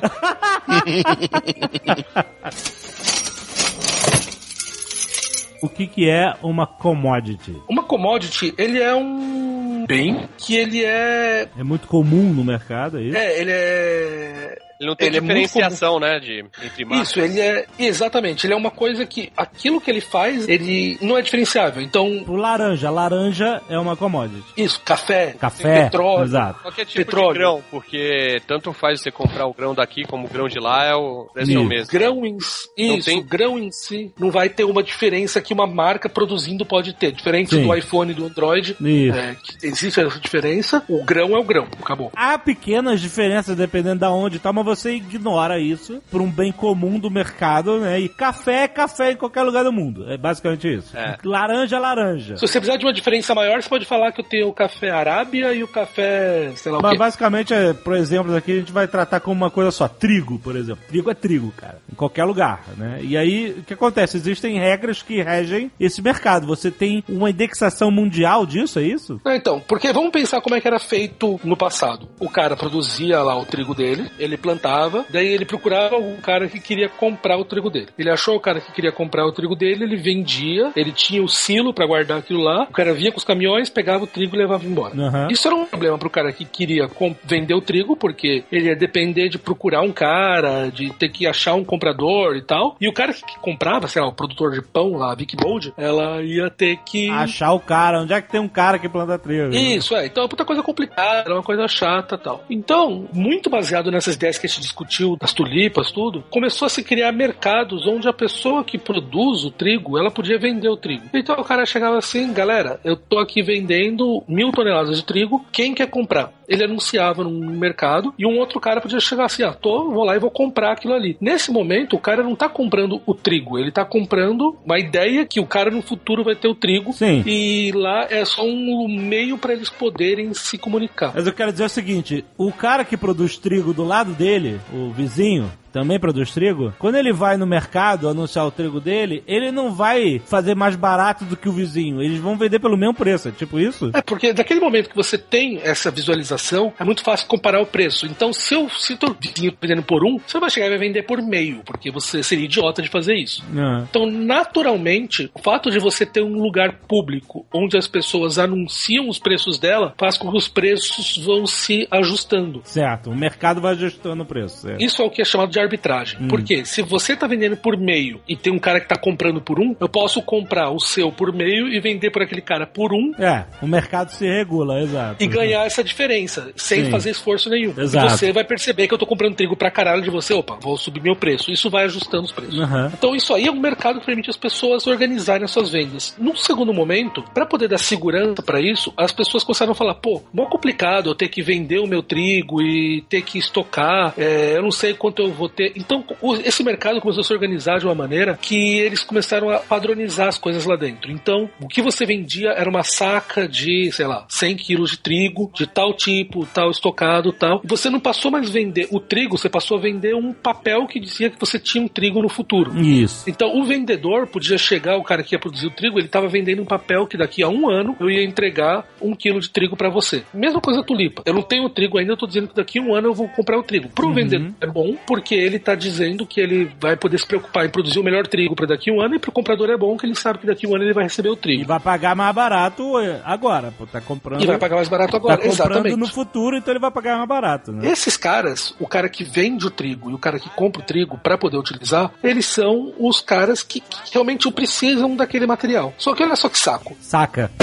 O que que é uma commodity? Uma commodity, ele é um bem que ele é. É muito comum no mercado, é isso? É, ele é. Ele não tem Ele é muito diferenciação, né, de, entre marcas. Isso, ele é. Exatamente, ele é uma coisa que aquilo que ele faz, ele não é diferenciável. Então, O laranja, laranja é uma commodity. isso, café, Café, petróleo. exato. Qualquer tipo Petróleo. de grão, porque tanto faz você comprar o grão daqui como o grão de lá, é o preço é o mesmo. Grão em isso, tem- grão em si não vai ter uma diferença que uma marca produzindo pode ter. Diferente Sim. do iPhone e do Android, Isso. é, que existe essa diferença. O grão é o grão, acabou. Há pequenas diferenças dependendo da onde e tal, mas você ignora isso por um bem comum do mercado, né? E café é café em qualquer lugar do mundo. É basicamente isso. É. Laranja é laranja. Se você precisar de uma diferença maior, você pode falar que eu tenho o café Arábia e o café, sei lá o Mas quê. basicamente, é, por exemplo, aqui a gente vai tratar como uma coisa só. Trigo, por exemplo. Trigo é trigo, cara. Em qualquer lugar, né? E aí, o que acontece? Existem regras que regem esse mercado. Você tem uma indexação mundial disso, é isso? Não, então, porque vamos pensar como é que era feito no passado. O cara produzia lá o trigo dele, ele plantava, daí ele procurava um cara que queria comprar o trigo dele. Ele achou o cara que queria comprar o trigo dele, ele vendia, ele tinha o silo pra guardar aquilo lá, o cara vinha com os caminhões, pegava o trigo e levava embora. Aham. Isso era um problema pro cara que queria vender o trigo, porque ele ia depender de procurar um cara, de ter que achar um comprador e tal. E o cara que comprava, sei lá, o produtor de pão lá, a Vic Bold, ela ia ter que. Achar o cara. Onde é que tem um cara que planta trigo? Isso, é. Então é muita coisa complicada, é uma coisa chata tal. Então, muito baseado nessas ideias que a gente discutiu, das tulipas, tudo, começou a se criar mercados onde a pessoa que produz o trigo, ela podia vender o trigo. Então o cara chegava assim, galera, eu tô aqui vendendo mil toneladas de trigo, quem quer comprar? Ele anunciava num mercado e um outro cara podia chegar assim, ah, tô, vou lá e vou comprar aquilo ali. Nesse momento, o cara não tá comprando o trigo, ele tá comprando uma ideia que o cara no futuro vai ter o trigo Sim. e lá é só um meio para eles poderem se comunicar. Mas eu quero dizer o seguinte: o cara que produz trigo do lado dele, o vizinho, também produz trigo, quando ele vai no mercado anunciar o trigo dele, ele não vai fazer mais barato do que o vizinho. Eles vão vender pelo mesmo preço. É tipo isso? É, porque daquele momento que você tem essa visualização, é muito fácil comparar o preço. Então, se eu se teu vizinho vendendo por um, você vai chegar e vai vender por meio, porque você seria idiota de fazer isso. Ah. Então, naturalmente, o fato de você ter um lugar público onde as pessoas anunciam os preços dela faz com que os preços vão se ajustando. Certo, o mercado vai ajustando o preço. certo. Isso é o que é chamado de arbitragem. Porque se você tá vendendo por meio e tem um cara que tá comprando por um, eu posso comprar o seu por meio e vender por aquele cara por um É, o mercado se regula, exato. e ganhar essa diferença, sem Sim. fazer esforço nenhum. Exato. E você vai perceber que eu tô comprando trigo pra caralho de você, opa, vou subir meu preço. Isso vai ajustando os preços. Aham. Então isso aí é um mercado que permite as pessoas organizarem as suas vendas. Num segundo momento, para poder dar segurança para isso, as pessoas começaram a falar, pô, mó complicado eu ter que vender o meu trigo e ter que estocar, é, eu não sei quanto eu vou ter. Então esse mercado começou a se organizar de uma maneira que eles começaram a padronizar as coisas lá dentro. Então o que você vendia era uma saca de, sei lá, 100 quilos de trigo, de tal tipo, tal estocado, tal. Você não passou mais a vender o trigo, você passou a vender um papel que dizia que você tinha um trigo no futuro. Isso. Então o vendedor podia chegar, o cara que ia produzir o trigo, ele estava vendendo um papel que daqui a um ano eu ia entregar um quilo de trigo para você. Mesma coisa a tulipa. Eu não tenho trigo ainda, eu tô dizendo que daqui a um ano eu vou comprar o trigo. Pro vendedor é bom, porque ele tá dizendo que ele vai poder se preocupar em produzir o melhor trigo para daqui a um ano, e pro comprador é bom que ele sabe que daqui a um ano ele vai receber o E trigo. vai pagar mais barato eh, agora, pô, tá comprando. E vai pagar mais barato Tá agora. comprando Exatamente. no futuro, então ele vai pagar mais barato, né? Esses caras, o cara que vende o trigo e o cara que compra o trigo para poder utilizar, eles são os caras que, que realmente precisam daquele material. Só que olha só que saco. Saca.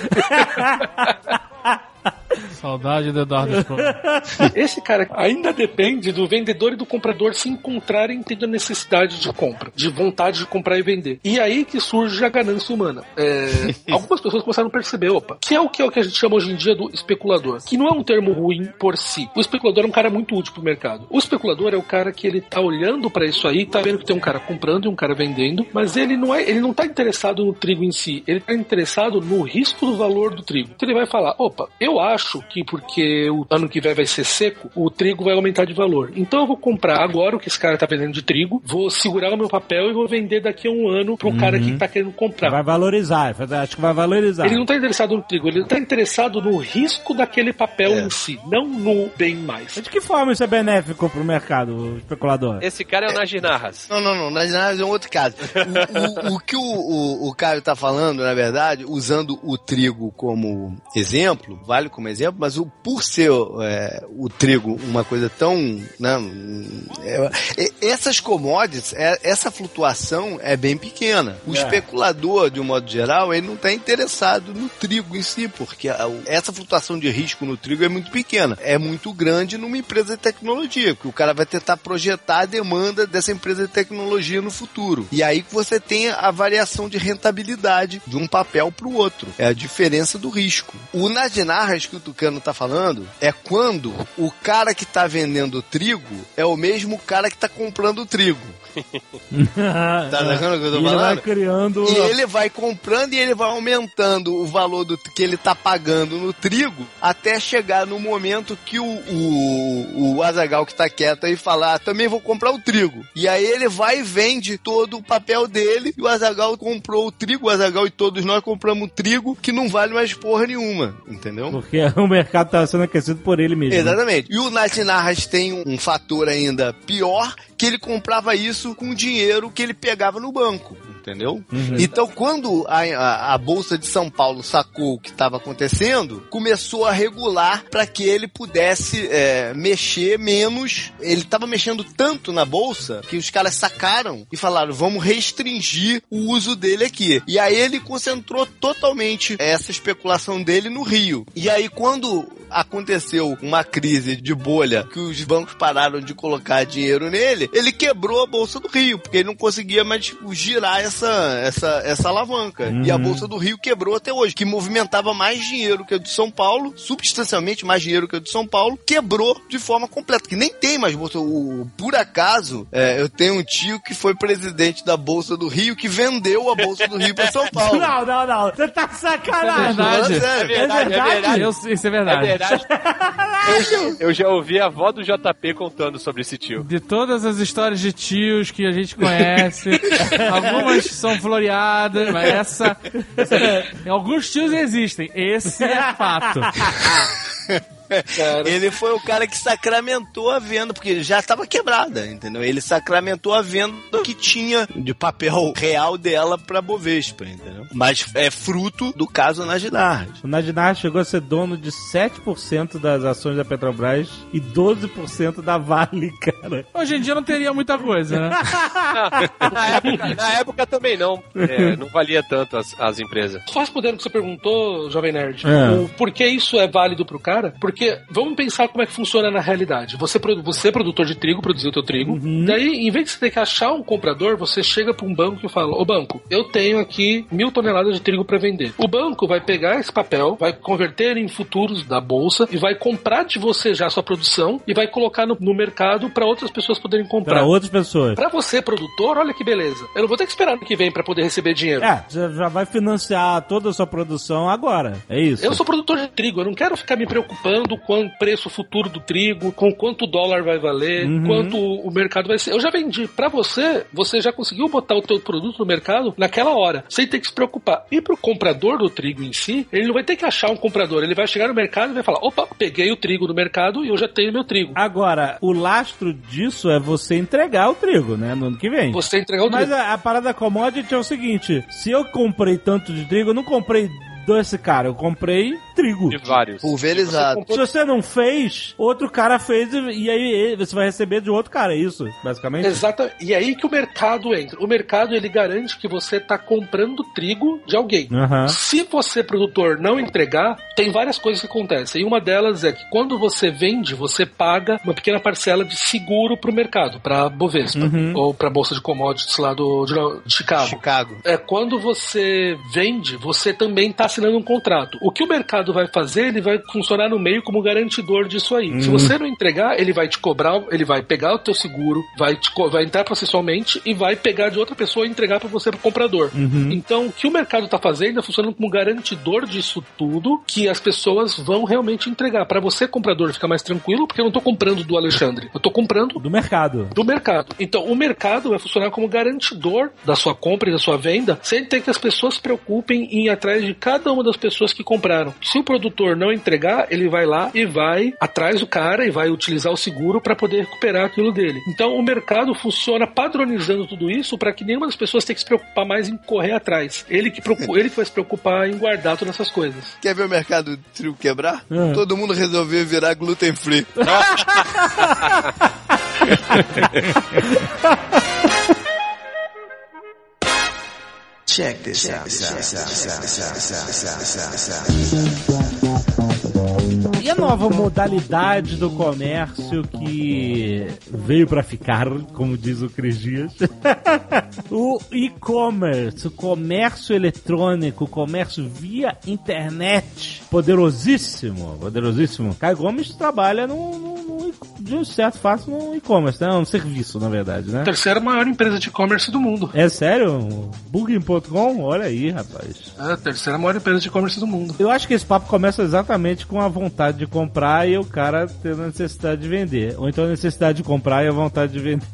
Saudade do Eduardo. Esse cara ainda depende do vendedor e do comprador se encontrarem tendo a necessidade de compra, de vontade de comprar e vender. E aí que surge a ganância humana. É, algumas pessoas começaram a perceber, opa, que é o que, é o que a gente chama hoje em dia do especulador, que não é um termo ruim por si. O especulador é um cara muito útil pro mercado. O especulador é o cara que ele tá olhando para isso aí, tá vendo que tem um cara comprando e um cara vendendo, mas ele não é, ele não tá interessado no trigo em si, ele tá interessado no risco do valor do trigo. Então ele vai falar, opa, eu acho que porque o ano que vem vai ser seco, o trigo vai aumentar de valor. Então eu vou comprar agora o que esse cara tá vendendo de trigo, vou segurar o meu papel e vou vender daqui a um ano pro cara que tá querendo comprar. Vai valorizar, acho que vai valorizar. Ele não tá interessado no trigo, ele tá interessado no risco daquele papel É. em si, não no bem mais. De que forma isso é benéfico pro mercado, o especulador? Esse cara é o Najinarras. Não, não, não. Análises é um outro caso. O, o- o que o, o, o Caio tá falando, na verdade, usando o trigo como exemplo, vale como exemplo, mas o, por ser é, o trigo uma coisa tão. Né, é, é, essas commodities, é, essa flutuação é bem pequena. O É. especulador, de um modo geral, ele não está interessado no trigo em si, porque a- essa flutuação de risco no trigo é muito pequena. É muito grande numa empresa de tecnologia, porque o cara vai tentar projetar a demanda dessa empresa de tecnologia no futuro. E aí que você tem a variação de rentabilidade de um papel para o outro. É a diferença do risco. O Nadinarras que o Tucano tá falando é quando o cara que tá vendendo trigo é o mesmo cara que tá comprando trigo. Tá sacando o que eu tô E ele vai falando? criando. E ele vai comprando e ele vai aumentando o valor do que ele tá pagando no trigo até chegar no momento que o, o, o Azagal que tá quieto aí falar, ah, também vou comprar o trigo. E aí ele vai e vende todo o papel dele e o Azagal comprou o trigo, o Azagal e todos nós compramos o trigo que não vale mais porra nenhuma, entendeu? Porque o mercado tá sendo aquecido por ele mesmo. Exatamente. E o Natinarras tem um fator ainda pior, que ele comprava isso com dinheiro que ele pegava no banco. Entendeu? Então, quando a, a- a Bolsa de São Paulo sacou o que estava acontecendo, começou a regular para que ele pudesse é, mexer menos. Ele estava mexendo tanto na Bolsa que os caras sacaram e falaram: vamos restringir o uso dele aqui. E aí ele concentrou totalmente essa especulação dele no Rio. E aí, quando aconteceu uma crise de bolha que os bancos pararam de colocar dinheiro nele, ele quebrou a bolsa do Rio, porque ele não conseguia mais girar essa, essa, essa alavanca. Uhum. E a Bolsa do Rio quebrou até hoje, que movimentava mais dinheiro que a do São Paulo, substancialmente mais dinheiro que a do São Paulo, quebrou de forma completa, que nem tem mais Bolsa. O, por acaso, é, eu tenho um tio que foi presidente da Bolsa do Rio, que vendeu a Bolsa do Rio para São Paulo. Não, não, não. Você tá de sacanagem. verdade. Falando sério. É verdade, é verdade. Eu- isso é verdade. É verdade. Eu, eu já ouvi a avó do JP contando sobre esse tio. De todas as histórias de tios que a gente conhece, algumas são floreadas, mas essa, essa- Alguns tios existem, esse é fato. Ele foi o cara que sacramentou a venda, porque já estava quebrada, entendeu? Ele sacramentou a venda que tinha de papel real dela pra Bovespa, entendeu? Mas é fruto do caso Naginar. O Nadinar chegou a ser dono de 7% das ações da Petrobras e 12% da Vale, cara. Hoje em dia não teria muita coisa, né? Na época, na época também não. É, não valia tanto as, as empresas. Só respondendo o que você perguntou, Jovem Nerd, É. o porquê isso é válido pro cara? Porque vamos pensar como é que funciona na realidade. Você, você é produtor de trigo, produziu o teu trigo. Daí, em vez de você ter que achar um comprador, você chega pra um banco e fala: Ô banco, eu tenho aqui mil toneladas de trigo para vender. O banco vai pegar esse papel, vai converter em futuros da bolsa e vai comprar de você já a sua produção e vai colocar no, no mercado para outras pessoas poderem comprar. Pra outras pessoas. Pra você, produtor, olha que beleza. Eu não vou ter que esperar ano que vem pra poder receber dinheiro. É, já vai financiar toda a sua produção agora. É isso. Eu sou produtor de trigo, eu não quero ficar me preocupando com o preço futuro do trigo, com quanto o dólar vai valer, Uhum. quanto o mercado vai ser. Eu já vendi. Pra você, você já conseguiu botar o teu produto no mercado naquela hora, sem ter que se preocupar. E pro comprador do trigo em si, ele não vai ter que achar um comprador, ele vai chegar no mercado e vai falar: opa, peguei o trigo no mercado e eu já tenho meu trigo. Agora, o lastro disso é você entregar o trigo, né? No ano que vem. Você entregar o Mas trigo. a, a parada commodity é o seguinte: se eu comprei tanto de trigo, eu não comprei desse cara, eu comprei trigo. De vários. Pulverizado. Se você não fez, outro cara fez e aí você vai receber de outro cara, é isso, basicamente? Exato. E é aí que o mercado entra. O mercado ele garante que você está comprando trigo de alguém. Aham. Se você, produtor, não entregar, tem várias coisas que acontecem. E uma delas é que quando você vende, você paga uma pequena parcela de seguro para o mercado, para Bovespa, Uhum. ou para Bolsa de Commodities lá do, de, de Chicago. Chicago. É, quando você vende, você também está assinando um contrato. O que o mercado vai fazer, ele vai funcionar no meio como garantidor disso aí. Se você não entregar, ele vai te cobrar, ele vai pegar o teu seguro, vai, te vai entrar processualmente e vai pegar de outra pessoa e entregar para você, pro comprador. Então, o que o mercado está fazendo é funcionando como garantidor disso tudo, que as pessoas vão realmente entregar. Para você, comprador, ficar mais tranquilo, porque eu não estou comprando do Alexandre, eu estou comprando Do mercado. do mercado. Então, o mercado vai funcionar como garantidor da sua compra e da sua venda, sem ter que as pessoas se preocupem em ir atrás de cada uma das pessoas que compraram. Se o produtor não entregar, ele vai lá e vai atrás do cara e vai utilizar o seguro para poder recuperar aquilo dele. Então, o mercado funciona padronizando tudo isso para que nenhuma das pessoas tenha que se preocupar mais em correr atrás. Ele que, procu- ele que vai se preocupar em guardar todas essas coisas. Quer ver o mercado do trigo quebrar? Hum. Todo mundo resolveu virar gluten free. E a nova modalidade do comércio que veio pra ficar, como diz o Cris Dias? o e-commerce, o comércio eletrônico, o comércio via internet. Poderosíssimo, poderosíssimo. Caio Gomes trabalha num, num- num- de um certo fácil no e-commerce, né? Um serviço, na verdade, né? Terceira maior empresa de e-commerce do mundo. É sério? Booking.com? Olha aí, rapaz. É a terceira maior empresa de e-commerce do mundo. Eu acho que esse papo começa exatamente com a vontade de comprar e o cara tendo a necessidade de vender. Ou então a necessidade de comprar e a vontade de vender.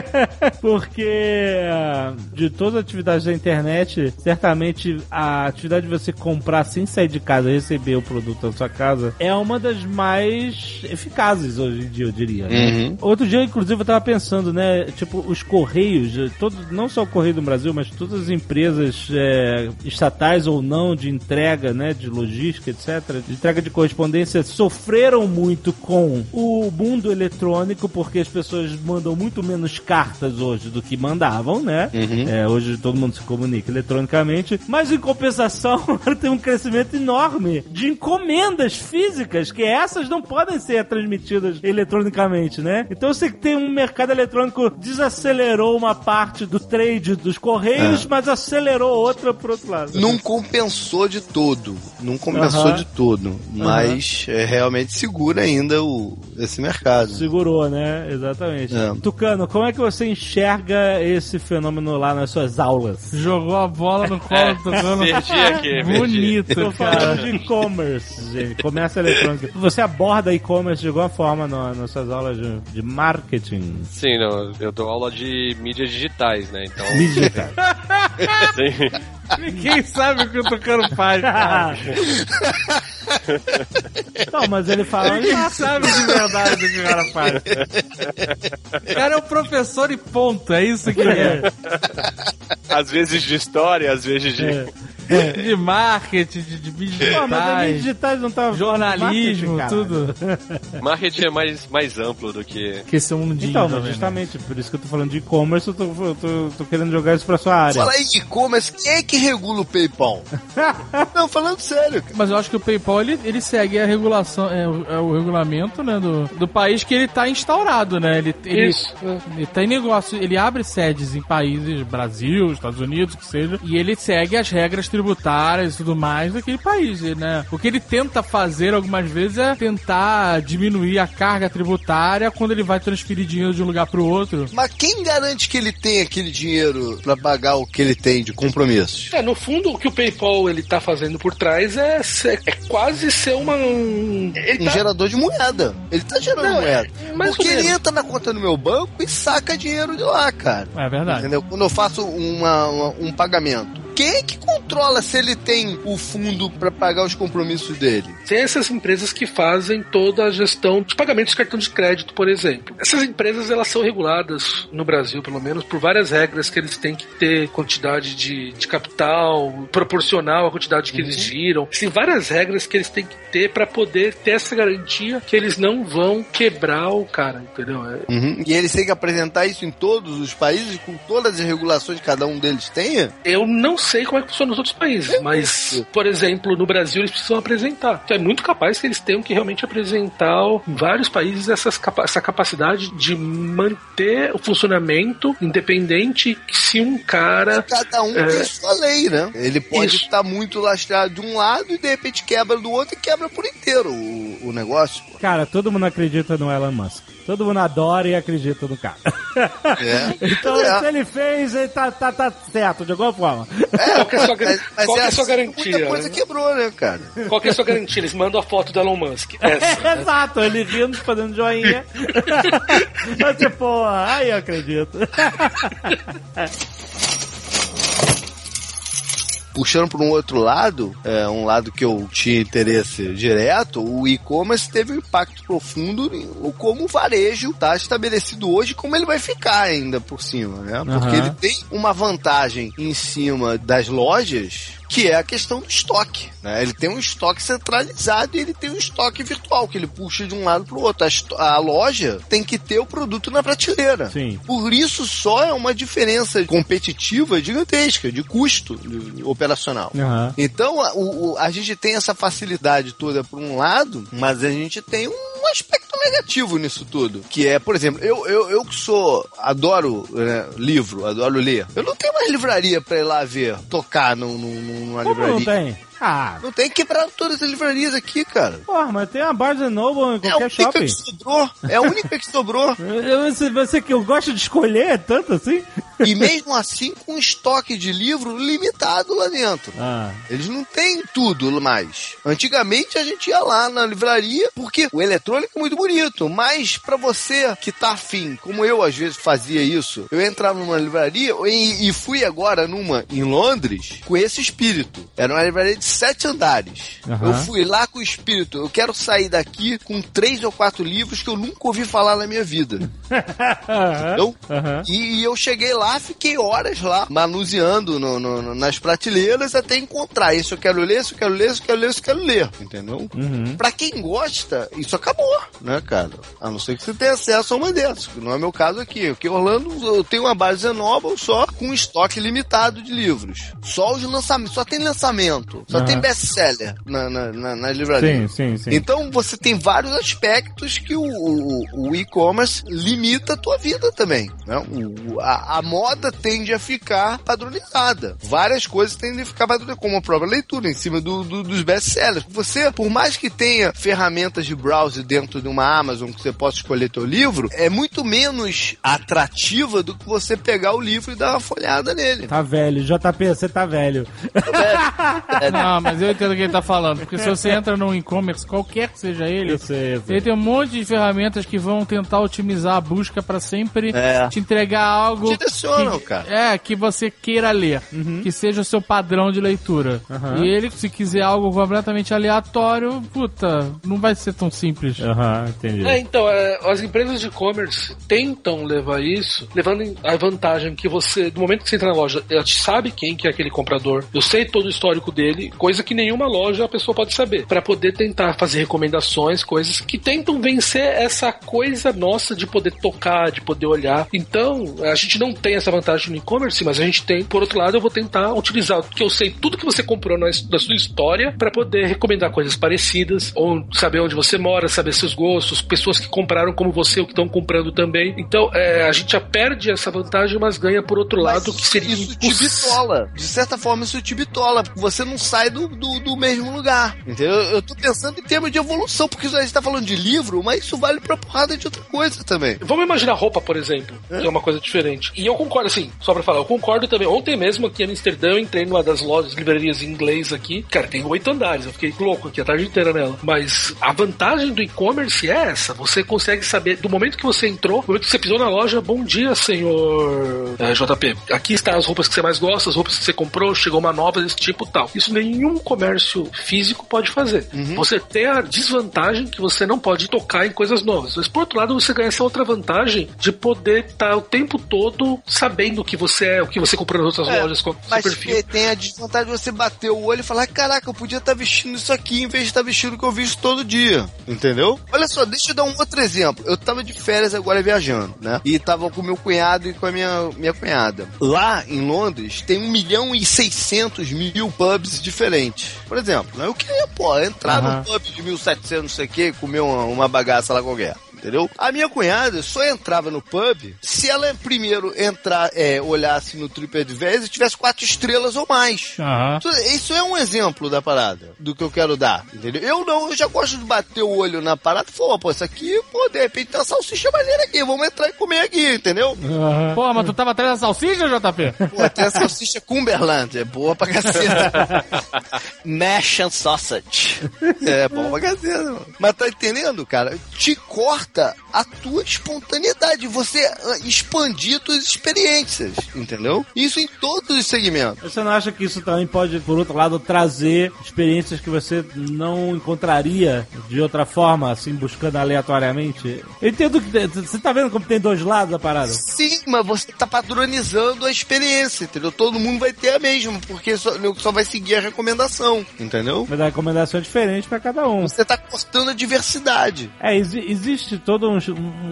Porque ah, de todas as atividades da internet, certamente a atividade de você comprar sem sair de casa e receber o produto na sua casa é uma das mais eficazes hoje em dia, diria. né? Outro dia, inclusive, eu tava pensando, né? Tipo, os Correios, eh, todos, não só o Correio do Brasil, mas todas as empresas eh, estatais ou não de entrega, né? De logística, etc., de entrega de correspondência, sofreram muito com o mundo eletrônico, porque as pessoas mandam muito menos cartas hoje do que mandavam, né? É, hoje todo mundo se comunica eletronicamente, mas em compensação tem um crescimento enorme de encomendas físicas, que essas não podem ser transmitidas eletronicamente eletronicamente, né? Então você tem um mercado eletrônico desacelerou uma parte do trade dos correios, mas acelerou outra pro outro lado. Não compensou de todo. Não compensou Aham. de todo. Mas é, realmente segura ainda o, esse mercado. Segurou, né? Exatamente. É. Tucano, como é que você enxerga esse fenômeno lá nas suas aulas? Jogou a bola no colo do Gano. Perdi aqui. Bonito, cara. falando de e-commerce, gente. Comércio eletrônico. Você aborda e-commerce de alguma forma no- nas suas aulas de, de marketing? Sim, não, eu dou aula de mídias digitais, né? Então, Digital. sim. Ninguém sabe o que o Tucano faz, cara. Não, mas ele fala. Ninguém sabe de verdade o que o cara faz. O cara é um professor e ponto, é isso que ele é. às vezes de história, às vezes de. É. De marketing, de, de mídias mas digitais, não tá. jornalismo, marketing, tudo. Marketing é mais, mais amplo do que. Que esse mundinho, Então, mas jovem, né? justamente por isso que eu tô falando de e-commerce, eu tô, eu tô, tô querendo jogar isso pra sua área. Fala aí, e-commerce, quem é que regula o PayPal? Não, falando sério, cara. Mas eu acho que o PayPal ele, ele segue a regulação, é, o, é o regulamento né, do, do país que ele tá instaurado, né? Ele, ele, Isso. ele tem negócio, ele abre sedes em países, Brasil, Estados Unidos, que seja, e ele segue as regras tributárias e tudo mais daquele país, né? O que ele tenta fazer algumas vezes é tentar diminuir a carga tributária quando ele vai transferir dinheiro de um lugar pro outro. Mas quem garante que ele tem aquele dinheiro pra pagar o que ele tem de compromissos? É, no fundo, o que o PayPal ele tá fazendo por trás é, ser- é quase ser uma. um- Ele Um tá, gerador de moeda. Ele tá gerando Não, é, moeda. mais Porque ele entra na conta do meu banco e saca dinheiro de lá, cara. É verdade. Entendeu? Quando eu faço uma- uma- um pagamento. Quem é que controla se ele tem o fundo pra pagar os compromissos dele? Tem essas empresas que fazem toda a gestão de pagamentos de cartão de crédito, por exemplo. Essas empresas elas são reguladas no Brasil, pelo menos, por várias regras que eles têm que ter quantidade de, de capital proporcional à quantidade que eles giram. Tem várias regras que eles têm que ter para poder ter essa garantia que eles não vão quebrar o cara, entendeu? É- Uhum. E eles têm que apresentar isso em todos os países, com todas as regulações que cada um deles tenha? Eu não sei como é que funciona nos outros países, mas, por exemplo, no Brasil eles precisam apresentar. Então é muito capaz que eles tenham que realmente apresentar em vários países essas essa capacidade de manter o funcionamento independente se um cara. Cada um É. tem sua lei, né? Ele pode Isso. estar muito lastreado de um lado e de repente quebra do outro e quebra por inteiro o, o negócio. Cara, todo mundo acredita no Elon Musk. Todo mundo adora e acredita no cara. É. Então, É. se ele fez, ele tá, tá, tá certo, de alguma forma. Qual que é a sua, qual que é a sua assim, garantia? Muita coisa né? quebrou, né, cara? Qual que é a sua garantia? Eles mandam a foto do Elon Musk. Essa. Exato, ele rindo, fazendo joinha. Mas você, pô, aí eu acredito. Puxando para um outro lado, é, um lado que eu tinha interesse direto, o e-commerce teve um impacto profundo em como o varejo está estabelecido hoje e como ele vai ficar ainda por cima, né? Porque Aham. ele tem uma vantagem em cima das lojas que é a questão do estoque. Né? Ele tem um estoque centralizado e ele tem um estoque virtual, que ele puxa de um lado para o outro. A, a loja tem que ter o produto na prateleira. Sim. Por isso só é uma diferença competitiva gigantesca de custo operacional. Aham. Então a, o- a gente tem essa facilidade toda por um lado, mas a gente tem um aspecto negativo nisso tudo. Que é, por exemplo, eu, eu, eu que sou, adoro né, livro, adoro ler. Eu não tenho mais livraria pra ir lá ver, tocar num, num- numa Como não livraria. tem? Ah, Não tem quebrar todas as livrarias aqui, cara. porra, mas tem a Barnes Noble em É a qualquer única shopping. que sobrou. É a única que sobrou. Você, você que eu gosto de escolher é tanto assim? E mesmo assim, com estoque de livro limitado lá dentro. Ah, Eles não têm tudo mais. Antigamente a gente ia lá na livraria porque o eletrônico é muito bonito, mas pra você que tá afim, como eu às vezes fazia isso, eu entrava numa livraria e, e fui agora numa em Londres com esse espírito. Era uma livraria de sete andares. Aham. Eu fui lá com o espírito. Eu quero sair daqui com três ou quatro livros que eu nunca ouvi falar na minha vida. Entendeu? Aham. E, e eu cheguei lá fiquei horas lá, manuseando no, no- nas prateleiras até encontrar. Isso eu quero ler, isso eu quero ler, isso eu quero ler, isso eu quero ler. Entendeu? Uhum. Pra quem gosta, isso acabou, né, cara? A não ser que você tenha acesso a uma dessas, que não é meu caso aqui. Aqui em Orlando, eu tenho uma base Novel só com estoque limitado de livros. Só os lançamentos, só tem lançamento, só. Tem best-seller na, na, na, na livraria. Sim, sim, sim. Então você tem vários aspectos que o, o- o e-commerce limita a tua vida também. Né? O- a, a moda tende a ficar padronizada. Várias coisas tendem a ficar padronizadas, como a própria leitura, em cima do- do- dos best-sellers. Você, por mais que tenha ferramentas de browser dentro de uma Amazon que você possa escolher teu livro, é muito menos atrativa do que você pegar o livro e dar uma folhada nele. Tá velho, JP, você tá velho. Não, mas eu entendo o que ele tá falando. Porque se você entra num e-commerce, qualquer que seja ele, Eu sei, eu sei. ele tem um monte de ferramentas que vão tentar otimizar a busca pra sempre É. te entregar algo. Direcionam, que, cara. É, que você queira ler. Que seja o seu padrão de leitura. Uhum. E ele, se quiser algo completamente aleatório, puta, não vai ser tão simples. Aham, entendi. É, então, é, as empresas de e-commerce tentam levar isso, levando a vantagem que você, no momento que você entra na loja, ela te sabe quem que é aquele comprador, eu sei todo o histórico dele, coisa que nenhuma loja a pessoa pode saber, Pra poder tentar fazer recomendações, coisas que tentam vencer essa coisa nossa de poder tocar, de poder olhar. Então, a gente não tem essa vantagem no e-commerce, mas a gente tem, por outro lado, eu vou tentar utilizar, porque eu sei tudo que você comprou na, na sua história pra poder recomendar coisas parecidas, ou saber onde você mora, saber seus gostos, pessoas que compraram como você ou que estão comprando também. Então, é, a gente já perde essa vantagem, mas ganha por outro lado, Mas que seria isso te imposs- bitola. De certa forma, isso te bitola, porque você não sai do, do, do mesmo lugar. Entendeu? Eu tô pensando em termos de evolução, porque a gente tá falando de livro, mas isso vale pra porrada de outra coisa também. Vamos imaginar roupa, por exemplo, que é uma coisa diferente. E eu concordo, assim, só pra falar, eu concordo também. Ontem mesmo aqui em Amsterdã, eu entrei numa das lojas, livrarias em inglês aqui. Cara, tem oito andares, eu fiquei louco aqui a tarde inteira nela. Mas a vantagem do e-commerce é essa: você consegue saber, do momento que você entrou, do momento que você pisou na loja, bom dia, senhor eh, JP. Aqui estão as roupas que você mais gosta, as roupas que você comprou, chegou uma nova desse tipo tal. Isso nenhum comércio físico pode fazer. Você tem a desvantagem que você não pode tocar em coisas novas. Mas por outro lado, você ganha essa outra vantagem de poder estar o tempo todo sabendo o que você é, o que você comprou nas outras É, lojas, qual o seu Mas perfil. tem a desvantagem de você bater o olho e falar: caraca, eu podia estar vestindo isso aqui em vez de estar vestindo o que eu visto todo dia. Entendeu? Olha só, deixa eu dar um outro exemplo. Eu tava de férias agora viajando, né? E tava com meu cunhado e com a minha, minha cunhada. Lá em Londres tem 1 milhão e 600 mil pubs diferentes. Por exemplo, né? eu queria, pô, entrar Aham. num pub de 1700, não sei o que, comer uma, uma bagaça lá qualquer. Entendeu? A minha cunhada só entrava no pub se ela primeiro entrar, é, olhasse no TripAdvisor e tivesse quatro estrelas ou mais. Aham. Isso, é um exemplo da parada, do que eu quero dar, entendeu? Eu não, eu já gosto de bater o olho na parada e falar, pô, isso aqui, pô, de repente tem uma salsicha maneira aqui, vamos entrar e comer aqui, entendeu? Aham. Pô, mas tu tava atrás da salsicha, JP? Pô, tem a salsicha Cumberland, é boa pra caceta. Mash and sausage. É bom pra caceta, mano. Mas tá entendendo, cara? Te corta a tua espontaneidade, você ah, expandir tuas experiências, entendeu? Isso em todos os segmentos. Você não acha que isso também pode, por outro lado, trazer experiências que você não encontraria de outra forma, assim, buscando aleatoriamente? Eu entendo que. Você tá vendo como tem dois lados a parada? Sim, mas você tá padronizando a experiência, entendeu? Todo mundo vai ter a mesma, porque só, só vai seguir a recomendação, entendeu? Mas a recomendação é diferente pra cada um. Você tá cortando a diversidade. É, exi- existe toda um-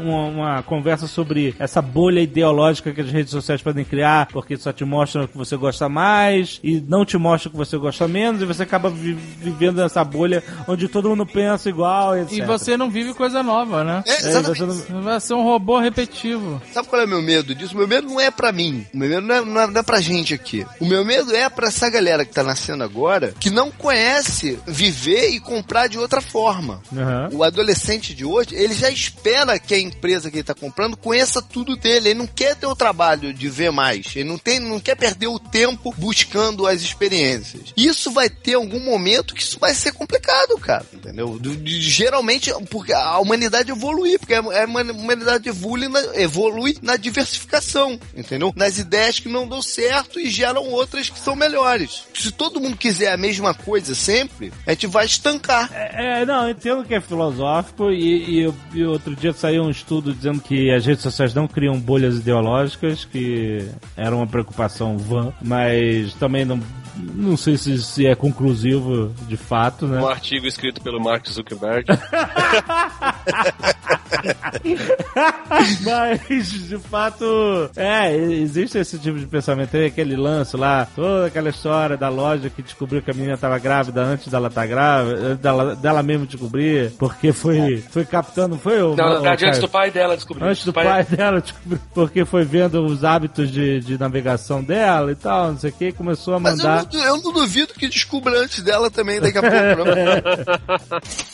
uma, uma conversa sobre essa bolha ideológica que as redes sociais podem criar, porque só te mostram o que você gosta mais e não te mostram o que você gosta menos, e você acaba vi- vivendo nessa bolha onde todo mundo pensa igual, etc. E você não vive coisa nova, né? É, É, exatamente. você não- vai ser um robô repetitivo. Sabe qual é o meu medo disso? O meu medo não é pra mim. O meu medo não é, não é, não é pra gente aqui. O meu medo é pra essa galera que tá nascendo agora, que não conhece viver e comprar de outra forma. Aham. O adolescente de hoje, ele já espera que a empresa que ele tá comprando conheça tudo dele. Ele não quer ter o trabalho de ver mais. Ele não, tem, não quer perder o tempo buscando as experiências. Isso vai ter algum momento que isso vai ser complicado, cara. Entendeu? Do- de- geralmente, porque a humanidade evolui, porque a a humanidade evolui na, evolui na diversificação, entendeu? Nas ideias que não dão certo e geram outras que são melhores. Se todo mundo quiser a mesma coisa sempre, a gente vai estancar. É, não, eu entendo que é filosófico e, e, o- e outro dia saiu um estudo dizendo que as redes sociais não criam bolhas ideológicas, que era uma preocupação vã, mas também não, não sei se, se é conclusivo de fato, né? Um artigo escrito pelo Mark Zuckerberg. Mas, de fato, é, existe esse tipo de pensamento. Tem aquele lance lá, toda aquela história da loja que descobriu que a menina estava grávida antes dela estar tá grávida, dela, dela mesmo descobrir, porque foi, foi captando, foi o. Não, na verdade, antes do pai dela descobrir. Antes do pai dela descobrir, porque foi vendo os hábitos de, de navegação dela e tal, não sei o que, começou a Mas eu eu não duvido que descubra antes dela também daqui a pouco.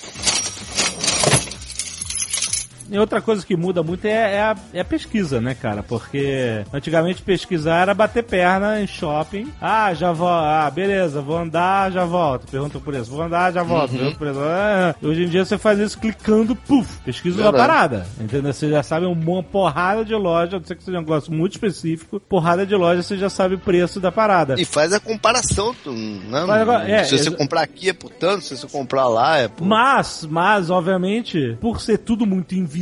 E outra coisa que muda muito é, é a, é a pesquisa, né, cara? Porque antigamente pesquisar era bater perna em shopping. Ah, já vou. Ah, beleza, vou andar, já volto. Pergunta por isso. Vou andar, já volto. Pergunta por isso. Ah, hoje em dia você faz isso clicando, puf, pesquisa uma parada. Entendeu? Você já sabe uma porrada de loja, a não ser que seja um negócio muito específico, porrada de loja, você já sabe o preço da parada. E faz a comparação. tu- Né? Agora- é, se você exa- comprar aqui é por tanto, se você comprar lá é por. Mas, mas, obviamente, por ser tudo muito invisível,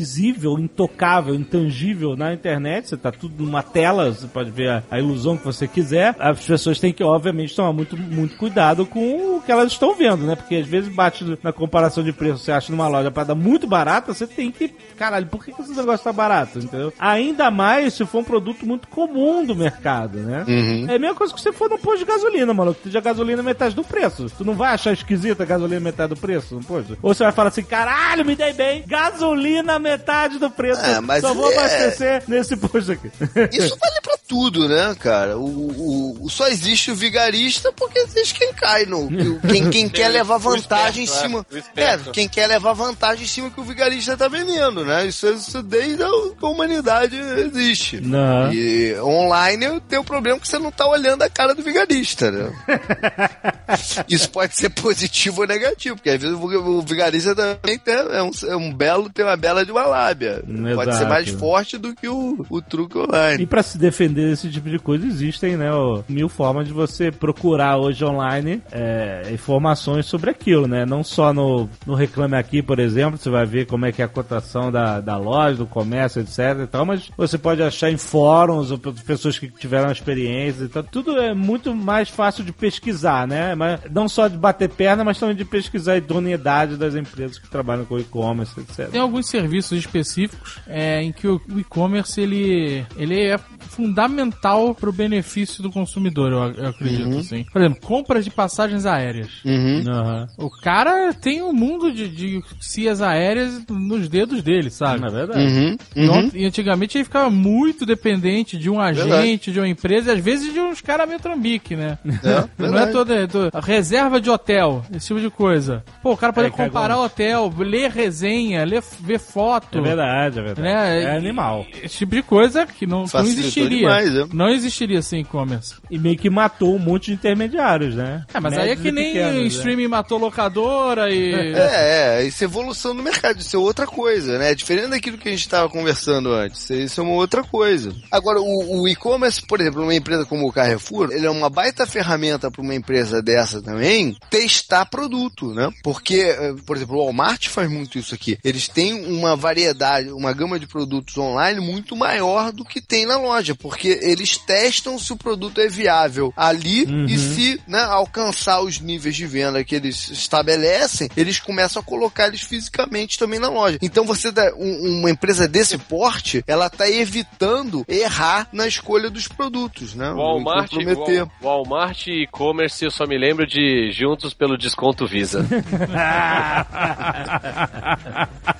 intocável, intangível na internet, você tá tudo numa tela, você pode ver a, a ilusão que você quiser, as pessoas têm que, obviamente, tomar muito, muito cuidado com o que elas estão vendo, né? Porque às vezes bate na comparação de preço, você acha numa loja parada muito barata, você tem que. Caralho, por que, que esse negócio tá barato? Entendeu? Ainda mais se for um produto muito comum do mercado, né? Uhum. É a mesma coisa que você for num posto de gasolina, mano. Que a gasolina metade do preço. Tu não vai achar esquisita a gasolina metade do preço no posto? Ou você vai falar assim, caralho, me dei bem. Gasolina metade do preço. É, mas Só vou é- abastecer nesse posto aqui. Isso vale pra tudo, né, cara? O, o- o- só existe o vigarista porque existe quem cai no. Quem, quem quer levar vantagem em esperto, cima. é, É, quem quer levar vantagem em cima que o vigarista tá vendendo, né? Isso, isso desde a a humanidade existe. Não. E online tem o problema que você não tá olhando a cara do vigarista, né? Isso pode ser positivo ou negativo, porque às vezes o o vigarista também tem, é, um, é um belo, tem uma bela de uma lábia. Pode ser Exato. mais forte do que o, o truque online. E pra se defender desse tipo de coisa, existem, né, ó, mil formas de você procurar hoje online é, informações sobre aquilo, né? Não só no, no Reclame Aqui, por exemplo, você vai ver como é que é a cotação da, da loja, do comércio, etc e tal, mas você pode achar em fóruns, ou pe- pessoas que tiveram experiência e tal. Tudo é muito mais fácil de pesquisar, né? Mas não só de bater perna, mas também de pesquisar a idoneidade das empresas que trabalham com e-commerce, etc. Tem alguns serviços específicos é, em que o e-commerce ele, ele é fundamental para o benefício do consumidor, eu, eu acredito. Assim. Por exemplo, compras de passagens aéreas. Uhum. Aham. O cara tem um mundo de, de cias aéreas nos dedos dele, sabe? Na verdade. Uhum. E Uhum. E antigamente ele ficava muito dependente de um agente, de uma empresa, e às vezes de uns caras meio trambique, né? É, Não é verdade. toda, é toda- reserva de hotel, esse tipo de coisa. Pô, o cara poder cai comparar hotel, ler resenha, ler, ver foto. É verdade, é verdade. Né? É animal. Esse tipo de coisa que não, não existiria. demais, né? Não existiria sem e-commerce. E meio que matou um monte de intermediários, né? É, mas aí é Médios que nem pequenos, né? streaming matou locadora e. É, é, isso é evolução do mercado, isso é outra coisa, né? É diferente daquilo que a gente estava conversando antes. Isso é uma outra coisa. Agora, o, o e-commerce, por exemplo, uma empresa como o Carrefour, ele é uma baita ferramenta para uma empresa dessa também testar produto, né? Porque, eh, por exemplo, o Walmart faz muito isso aqui. Eles têm uma variedade, uma gama de produtos online muito maior do que tem na loja, porque eles testam se o produto é viável ali e se né, alcançar os níveis de venda que eles estabelecem, eles começam a colocar eles fisicamente também na loja. Então você dá um- uma empresa desse porte, ela tá evitando errar na escolha dos produtos, né? Walmart, E. Wal- Walmart e e-commerce, eu só me lembro de juntos pelo desconto Visa.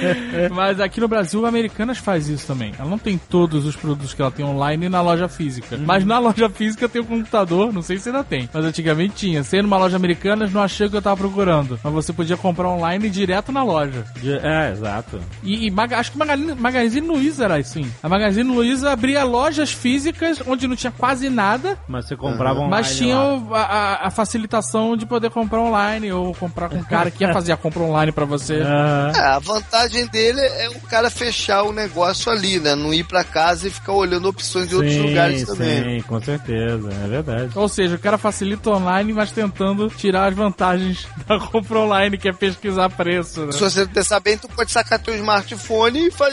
Mas aqui no Brasil, a Americanas faz isso também. Ela não tem todos os produtos que ela tem online na loja física. Mas na loja física tem o computador, não sei se ainda tem. Mas antigamente tinha. Ia numa loja Americanas, não achei o que eu tava procurando. Mas você podia comprar online direto na loja. De- É, exato. E, e Maga- acho que Magazine, Magazine Luiza era assim. A Magazine Luiza abria lojas físicas onde não tinha quase nada, Mas você comprava online mas tinha a, a- a facilitação de poder comprar online ou comprar com um cara que ia fazer a compra online pra você. Aham. É, a vantagem dele é o cara fechar o negócio ali, né? Não ir pra casa e ficar olhando opções de outros Sim, lugares também. Sim, com certeza, é verdade. Ou seja, o cara facilita online, mas tentando tirar as vantagens da compra online, que é pesquisar preço, né? Se você não pensar bem, tu pode sacar teu smartphone e fa-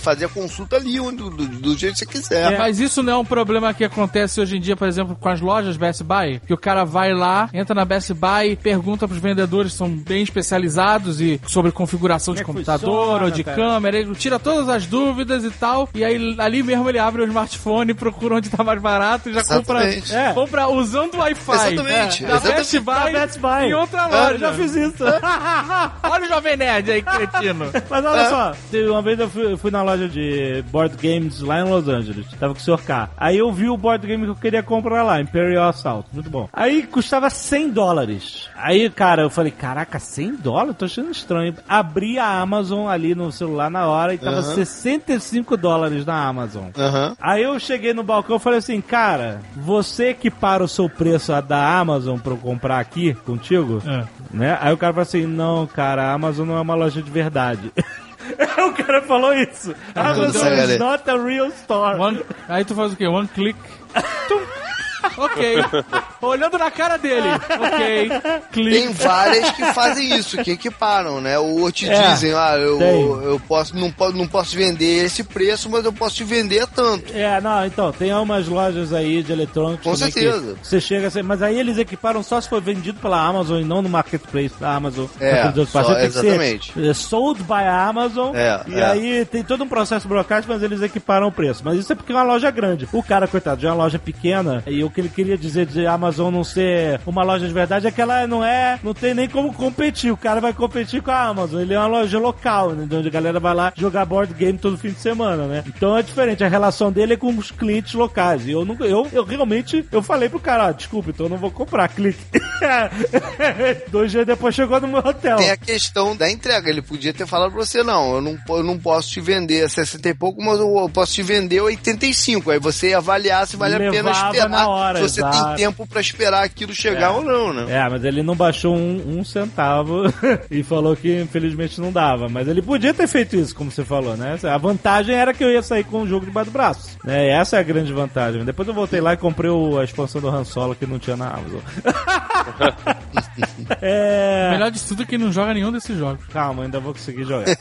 fazer a consulta ali onde, do, do jeito que você quiser. Mas isso não é um problema que acontece hoje em dia, por exemplo, com as lojas Best Buy? Que o cara vai lá, entra na Best Buy, pergunta pros vendedores que são bem especializados e sobre configuração de é que computador ou de cara? câmera, ele tira todas as dúvidas e tal, e aí ali mesmo ele abre o smartphone, procura onde tá mais barato e já Exatamente. compra, É. compra usando o Wi-Fi. Exatamente, Da exatamente. Best Buy, Da Best Buy. em outra Eu loja. já fiz isso. Olha o Jovem Nerd aí, cretino. Mas olha só, teve uma vez eu fui, eu fui na loja de board games lá em Los Angeles. Tava com o Sr. K. Aí eu vi o board game que eu queria comprar lá, Imperial Assault. Muito bom. Aí custava 100 dólares. Aí, cara, eu falei, caraca, 100 dólares? Tô achando estranho. Abri a Amazon ali no celular na hora e tava Aham. 65 dólares na Amazon. Aham. Aí eu cheguei no balcão e falei assim, cara, você que para o seu preço a da Amazon pra eu comprar aqui contigo, É. né? Aí o cara falou assim, não, cara, a Amazon não é uma loja de verdade. o cara falou isso. Amazon cara. is not a real store. One- aí tu faz o quê? One click. Ok. Olhando na cara dele. Ok. Clique. Tem várias que fazem isso, que equiparam, né? Ou te É, dizem, ah, eu, tem. eu posso, não, não posso vender esse preço, mas eu posso te vender tanto. É, não, então, tem umas lojas aí de eletrônicos Com certeza. que você chega assim, mas aí eles equiparam só se for vendido pela Amazon e não no marketplace da Amazon. É, só- exatamente. ser, é, sold by Amazon. É, e é. aí tem todo um processo burocrático, mas eles equiparam o preço. Mas isso é porque é uma loja grande. O cara, coitado, de uma loja pequena, e o que ele queria dizer de Amazon não ser uma loja de verdade é que ela não é, não tem nem como competir. O cara vai competir com a Amazon. Ele é uma loja local, né, de onde a galera vai lá jogar board game todo fim de semana, né? Então é diferente. A relação dele é com os clientes locais. E eu eu, eu realmente, eu falei pro cara, ah, desculpa, então eu não vou comprar, clique. Dois dias depois chegou no meu hotel. Tem a questão da entrega. Ele podia ter falado pra você, não, eu não, eu não posso te vender 60 e pouco, mas eu, posso te vender 85. Aí você ia avaliar se vale a pena Levava esperar. na hora, se você exato. tem tempo pra esperar aquilo chegar ou não, né? É, mas ele não baixou um, um centavo e falou que infelizmente não dava. Mas ele podia ter feito isso, como você falou, né? A vantagem era que eu ia sair com o jogo debaixo do braço. Né? Essa é a grande vantagem. Depois eu voltei lá e comprei o- a expansão do Han Solo que não tinha na Amazon. é... Melhor de tudo é que não joga nenhum desses jogos. Calma, ainda vou conseguir jogar.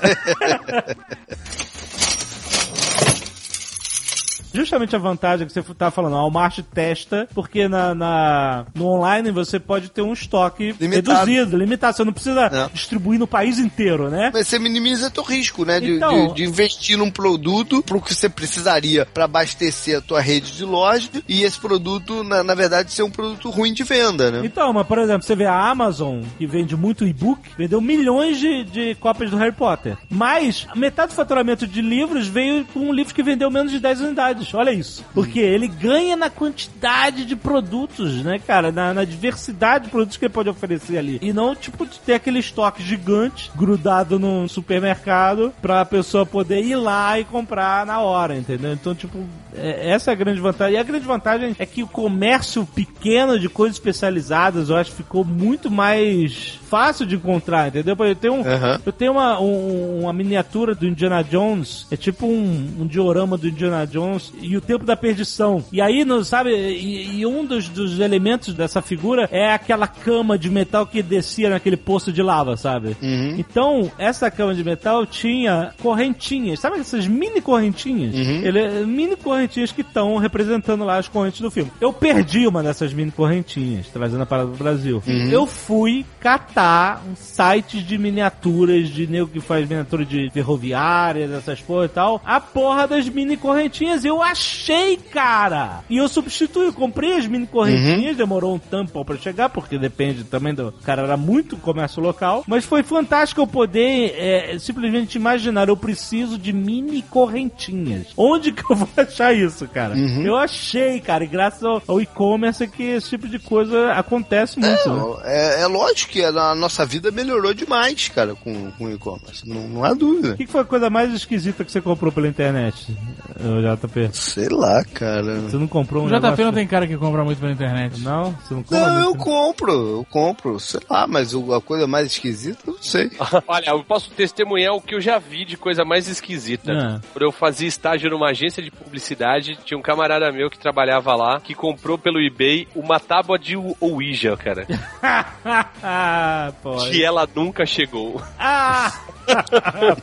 Justamente a vantagem que você tá falando, a Walmart testa, porque na, na- no online você pode ter um estoque Limitado. reduzido, limitado. Você não precisa É. distribuir no país inteiro, né? Mas você minimiza teu risco, né? De, Então- de- de investir num produto pro que você precisaria pra abastecer a tua rede de loja e esse produto, na, na verdade, ser um produto ruim de venda, né? Então, mas por exemplo, você vê a Amazon, que vende muito e-book, vendeu milhões de, de cópias do Harry Potter. Mas metade do faturamento de livros veio com um livro que vendeu menos de 10 unidades. Olha isso. Porque ele ganha na quantidade de produtos, né, cara? Na, na diversidade de produtos que ele pode oferecer ali. E não, tipo, de ter aquele estoque gigante grudado num supermercado pra pessoa poder ir lá e comprar na hora, entendeu? Então, tipo, é- essa é a grande vantagem. E a grande vantagem é que o comércio pequeno de coisas especializadas, eu acho ficou muito mais fácil de encontrar, entendeu? Eu tenho, um, Aham. eu tenho uma, um- uma miniatura do Indiana Jones, é tipo um, um diorama do Indiana Jones e o tempo da perdição. E aí, não sabe, e, e um dos, dos elementos dessa figura é aquela cama de metal que descia naquele poço de lava, sabe? Então, essa cama de metal tinha correntinhas, sabe essas mini correntinhas? Ele, mini correntinhas que estão representando lá as correntes do filme. Eu perdi uma dessas mini correntinhas, trazendo a parada do Brasil. Eu fui catar um sites de miniaturas, de nego que faz miniatura de ferroviárias, essas porra e tal. A porra das mini correntinhas eu achei, cara! E eu substituí, eu comprei as mini correntinhas, demorou um tampão pra chegar, porque depende também do. Cara, era muito comércio local. Mas foi fantástico eu poder é, simplesmente imaginar, eu preciso de mini correntinhas. Onde que eu vou achar isso, cara? Eu achei, cara, e graças ao, ao e-commerce é que esse tipo de coisa acontece muito, né? É, é lógico que a nossa vida melhorou demais, cara, com, com o e-commerce. Não, não há dúvida. O que, que foi a coisa mais esquisita que você comprou pela internet, ô JP? Sei lá, cara. Você não comprou um O JP negócio- não tem cara que compra muito pela internet. Não? Você não compra Não, eu compro, eu compro, sei lá, mas a coisa mais esquisita, eu sei. Olha, eu posso testemunhar o que eu já vi de coisa mais esquisita. Ah. Quando eu fazia estágio numa agência de publicidade, tinha um camarada meu que trabalhava lá, que comprou pelo eBay uma tábua de Ouija, cara. ah, pô. que ela nunca chegou. Ah!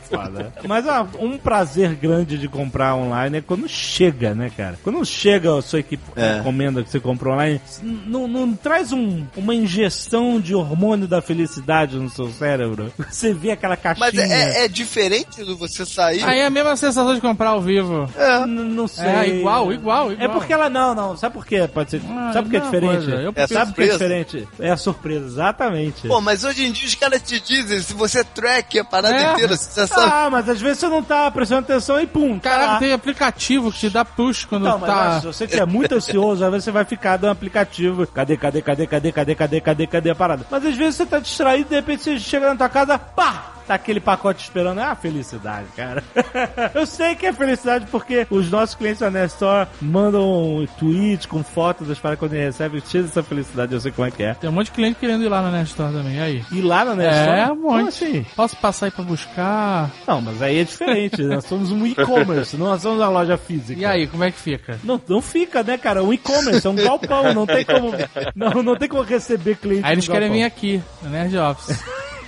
Foda. Mas ó, um prazer grande de comprar online é quando chega, né, cara? Quando chega a sua equipe É. encomenda que você comprou online, não, não traz um- uma injeção de hormônio da felicidade no seu cérebro? Você vê aquela caixinha. Mas é, é diferente do você sair. Aí é a mesma sensação de comprar ao vivo. N- Não sei. É, igual, igual, igual. É porque ela não, não. Sabe por quê? Pode ser. Ah, sabe por que é diferente? coisa, eu É Sabe por que é surpresa. diferente? É a surpresa, exatamente. Pô, mas hoje em dia os caras te dizem, se você track a parada É. inteira, você sabe. Ah, mas às vezes você não tá prestando atenção e pum, tá Caraca, lá. tem aplicativo que te dá push quando Não, mas tá. olha, se você é muito ansioso, às vezes você vai ficar dando aplicativo. Cadê, cadê, cadê, cadê, cadê, cadê, cadê, cadê a parada? Mas às vezes você tá distraído, de repente você chega na tua casa, pá! Tá aquele pacote esperando. É a felicidade, cara. Eu sei que é felicidade porque os nossos clientes da Nestor mandam um tweet com fotos das paradas quando eles recebem, cheio dessa felicidade, eu sei como é que é. Tem um monte de cliente querendo ir lá na Nest Store também. Aí? E lá na Nestor. É, um monte. assim? Posso passar aí pra buscar? Não, mas aí é diferente. Nós somos um e-commerce, não nós somos uma loja física. E aí, como é que fica? Não, não fica, né, cara? Um e-commerce, é um galpão, não tem como. Não, não tem como receber cliente. Aí eles querem vir aqui, na Nerd Office.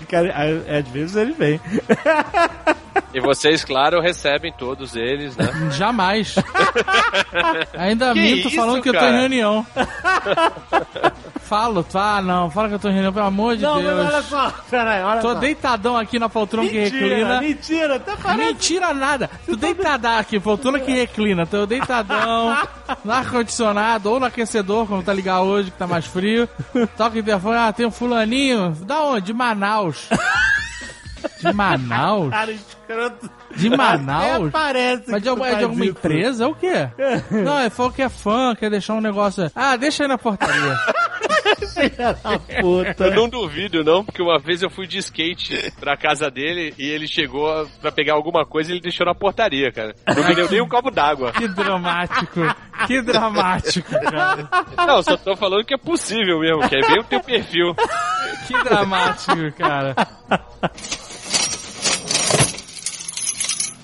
Cara, às vezes ele vem. E vocês, claro, recebem todos eles, né? Jamais. Ainda Que minto isso, falando que eu tô cara? em reunião. Falo, tá, não, fala que eu tô em reunião, pelo amor de não, Deus. mas olha só, peraí, olha Tô só. deitadão aqui na poltrona que Mentira, reclina. mentira, tá parece. Mentira nada! Tu deitadão aqui, poltrona que reclina. Tô deitadão, no ar-condicionado ou no aquecedor, como tá ligado hoje, que tá mais frio. Toca o interfone, ah, tem um fulaninho. Da onde? De Manaus. De Manaus? Cara, escroto. De Manaus? Até parece Mas de, alguma- é de faz alguma empresa? É o quê? Não, ele falou que é fã, quer deixar um negócio. Ah, deixa aí na portaria. Eu não duvido, não, porque uma vez eu fui de skate pra casa dele e ele chegou pra pegar alguma coisa e ele deixou na portaria, cara. Não me deu nem um copo d'água. Que dramático. Que dramático, cara. Não, só tô falando que é possível mesmo, que é bem o teu perfil. Que dramático, cara.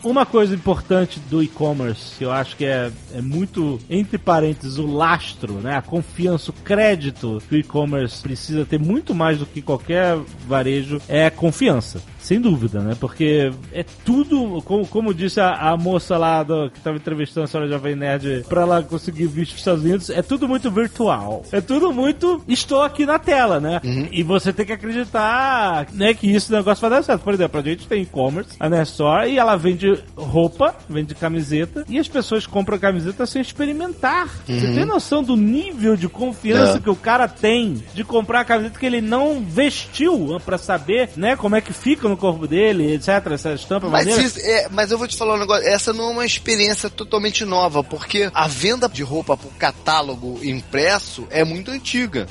Uma coisa importante do e-commerce, que eu acho que é, é muito, entre parênteses, o lastro, né? A confiança, o crédito que o e-commerce precisa ter muito mais do que qualquer varejo, é confiança. Sem dúvida, né? Porque é tudo, como, como disse a, a moça lá do, que estava entrevistando a senhora Jovem Nerd pra ela conseguir visto nos Estados Unidos, é tudo muito virtual. É tudo muito, estou aqui na tela, né? E você tem que acreditar, né, que isso negócio vai dar certo. Por exemplo, a gente tem e-commerce, a Nestor, e ela vende roupa, vende camiseta, e as pessoas compram camiseta sem experimentar. Você tem noção do nível de confiança É. que o cara tem de comprar a camiseta que ele não vestiu pra saber, né, como é que fica no corpo dele, etc, essa estampa Mas, maneira. isso- é, mas eu vou te falar um negócio, essa não é uma experiência totalmente nova, porque a venda de roupa por catálogo impresso é muito antiga.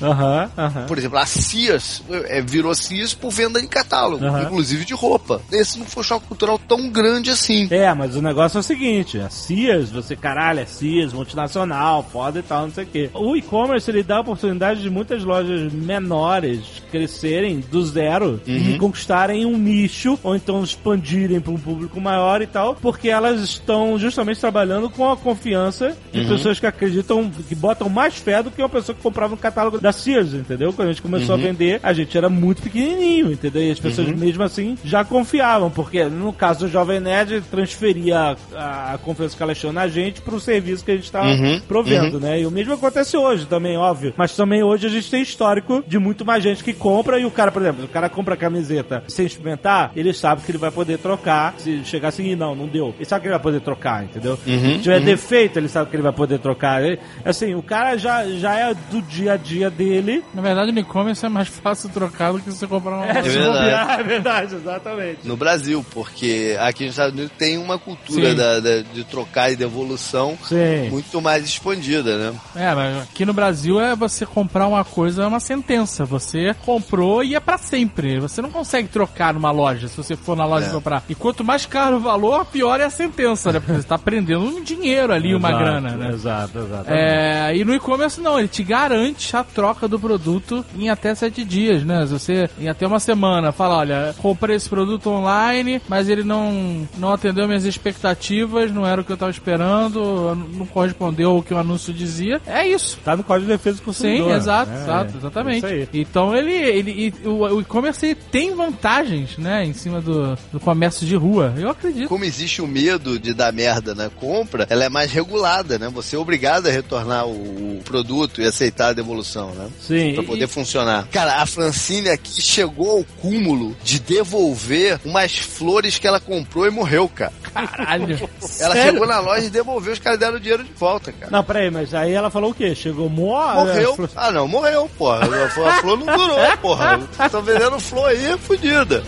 Por exemplo, a Sears é, virou Sears por venda em catálogo, inclusive de roupa. Esse não foi um choque cultural tão grande assim. É, mas o negócio é o seguinte, a Sears, você, caralho, é Sears, multinacional, foda e tal, não sei o quê. O e-commerce, ele dá a oportunidade de muitas lojas menores crescerem do zero e conquistarem um nicho, ou então expandirem para um público maior e tal, porque elas estão justamente trabalhando com a confiança de pessoas que acreditam, que botam mais fé do que uma pessoa que comprava no catálogo da Sears, entendeu? Quando a gente começou a vender, a gente era muito pequenininho, entendeu? E as pessoas mesmo assim já confiavam, porque no caso do Jovem Nerd, transferia a, a confiança que ela tinha na gente pro serviço que a gente estava provendo, né? E o mesmo acontece hoje também, óbvio. Mas também hoje a gente tem histórico de muito mais gente que compra e o cara, por exemplo, o cara compra a camiseta sem experimentar, ele sabe que ele vai poder trocar. Se chegar assim, "Ih, não, não deu. Ele sabe que ele vai poder trocar, entendeu? Se tiver defeito, ele sabe que ele vai poder trocar. Ele- assim, o cara já, já é do dia a dia dele. Na verdade, no e-commerce é mais fácil trocar do que você comprar uma. É, se verdade. bobear, é verdade, exatamente. No Brasil, porque aqui nos Estados Unidos tem uma cultura da- da- de trocar e devolução Sim. muito mais expandida, né? É, mas aqui no Brasil é você comprar uma coisa, é uma sentença. Você comprou e é pra sempre. Você não consegue trocar numa loja, se você for na loja É. comprar. E quanto mais caro o valor, pior é a sentença, né? Porque você tá prendendo um dinheiro ali, uma Exato, grana, né? Exato, exato. É, e no e-commerce não, ele te garante a troca do produto em até sete dias, né? Se você em até uma semana fala, olha, comprei esse produto online, mas ele não, não atendeu minhas expectativas, não era o que eu tava esperando, não correspondeu ao que o anúncio dizia. É isso. Tá no Código de Defesa do Consumidor. Sim, exato, É, exato, é exatamente. isso aí. Então ele, ele o, o e-commerce tem vantagens, né, em cima do, do comércio de rua. Eu acredito. Como existe o medo de dar merda na compra, ela é mais regulada, né? Você é obrigado a retornar o, o produto e aceitar a devolução, né? Sim. Pra poder funcionar. Cara, a Francine aqui chegou ao cúmulo de devolver umas flores que ela comprou e morreu, cara. Caralho. Ela Sério? chegou na loja e devolveu, os caras deram o dinheiro de volta, cara. Não, peraí, mas aí ela falou o quê? Chegou mo... Morreu. Ah, não, morreu, porra. A flor- não durou, porra. Estão vendendo flor aí, fudida.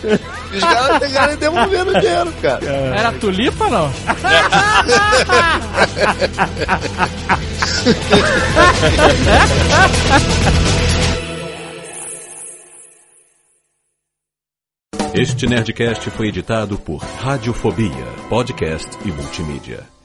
E os caras pegaram e devolveram o dinheiro, cara. Era tulipa não? Este Nerdcast foi editado por Radiofobia, podcast e multimídia.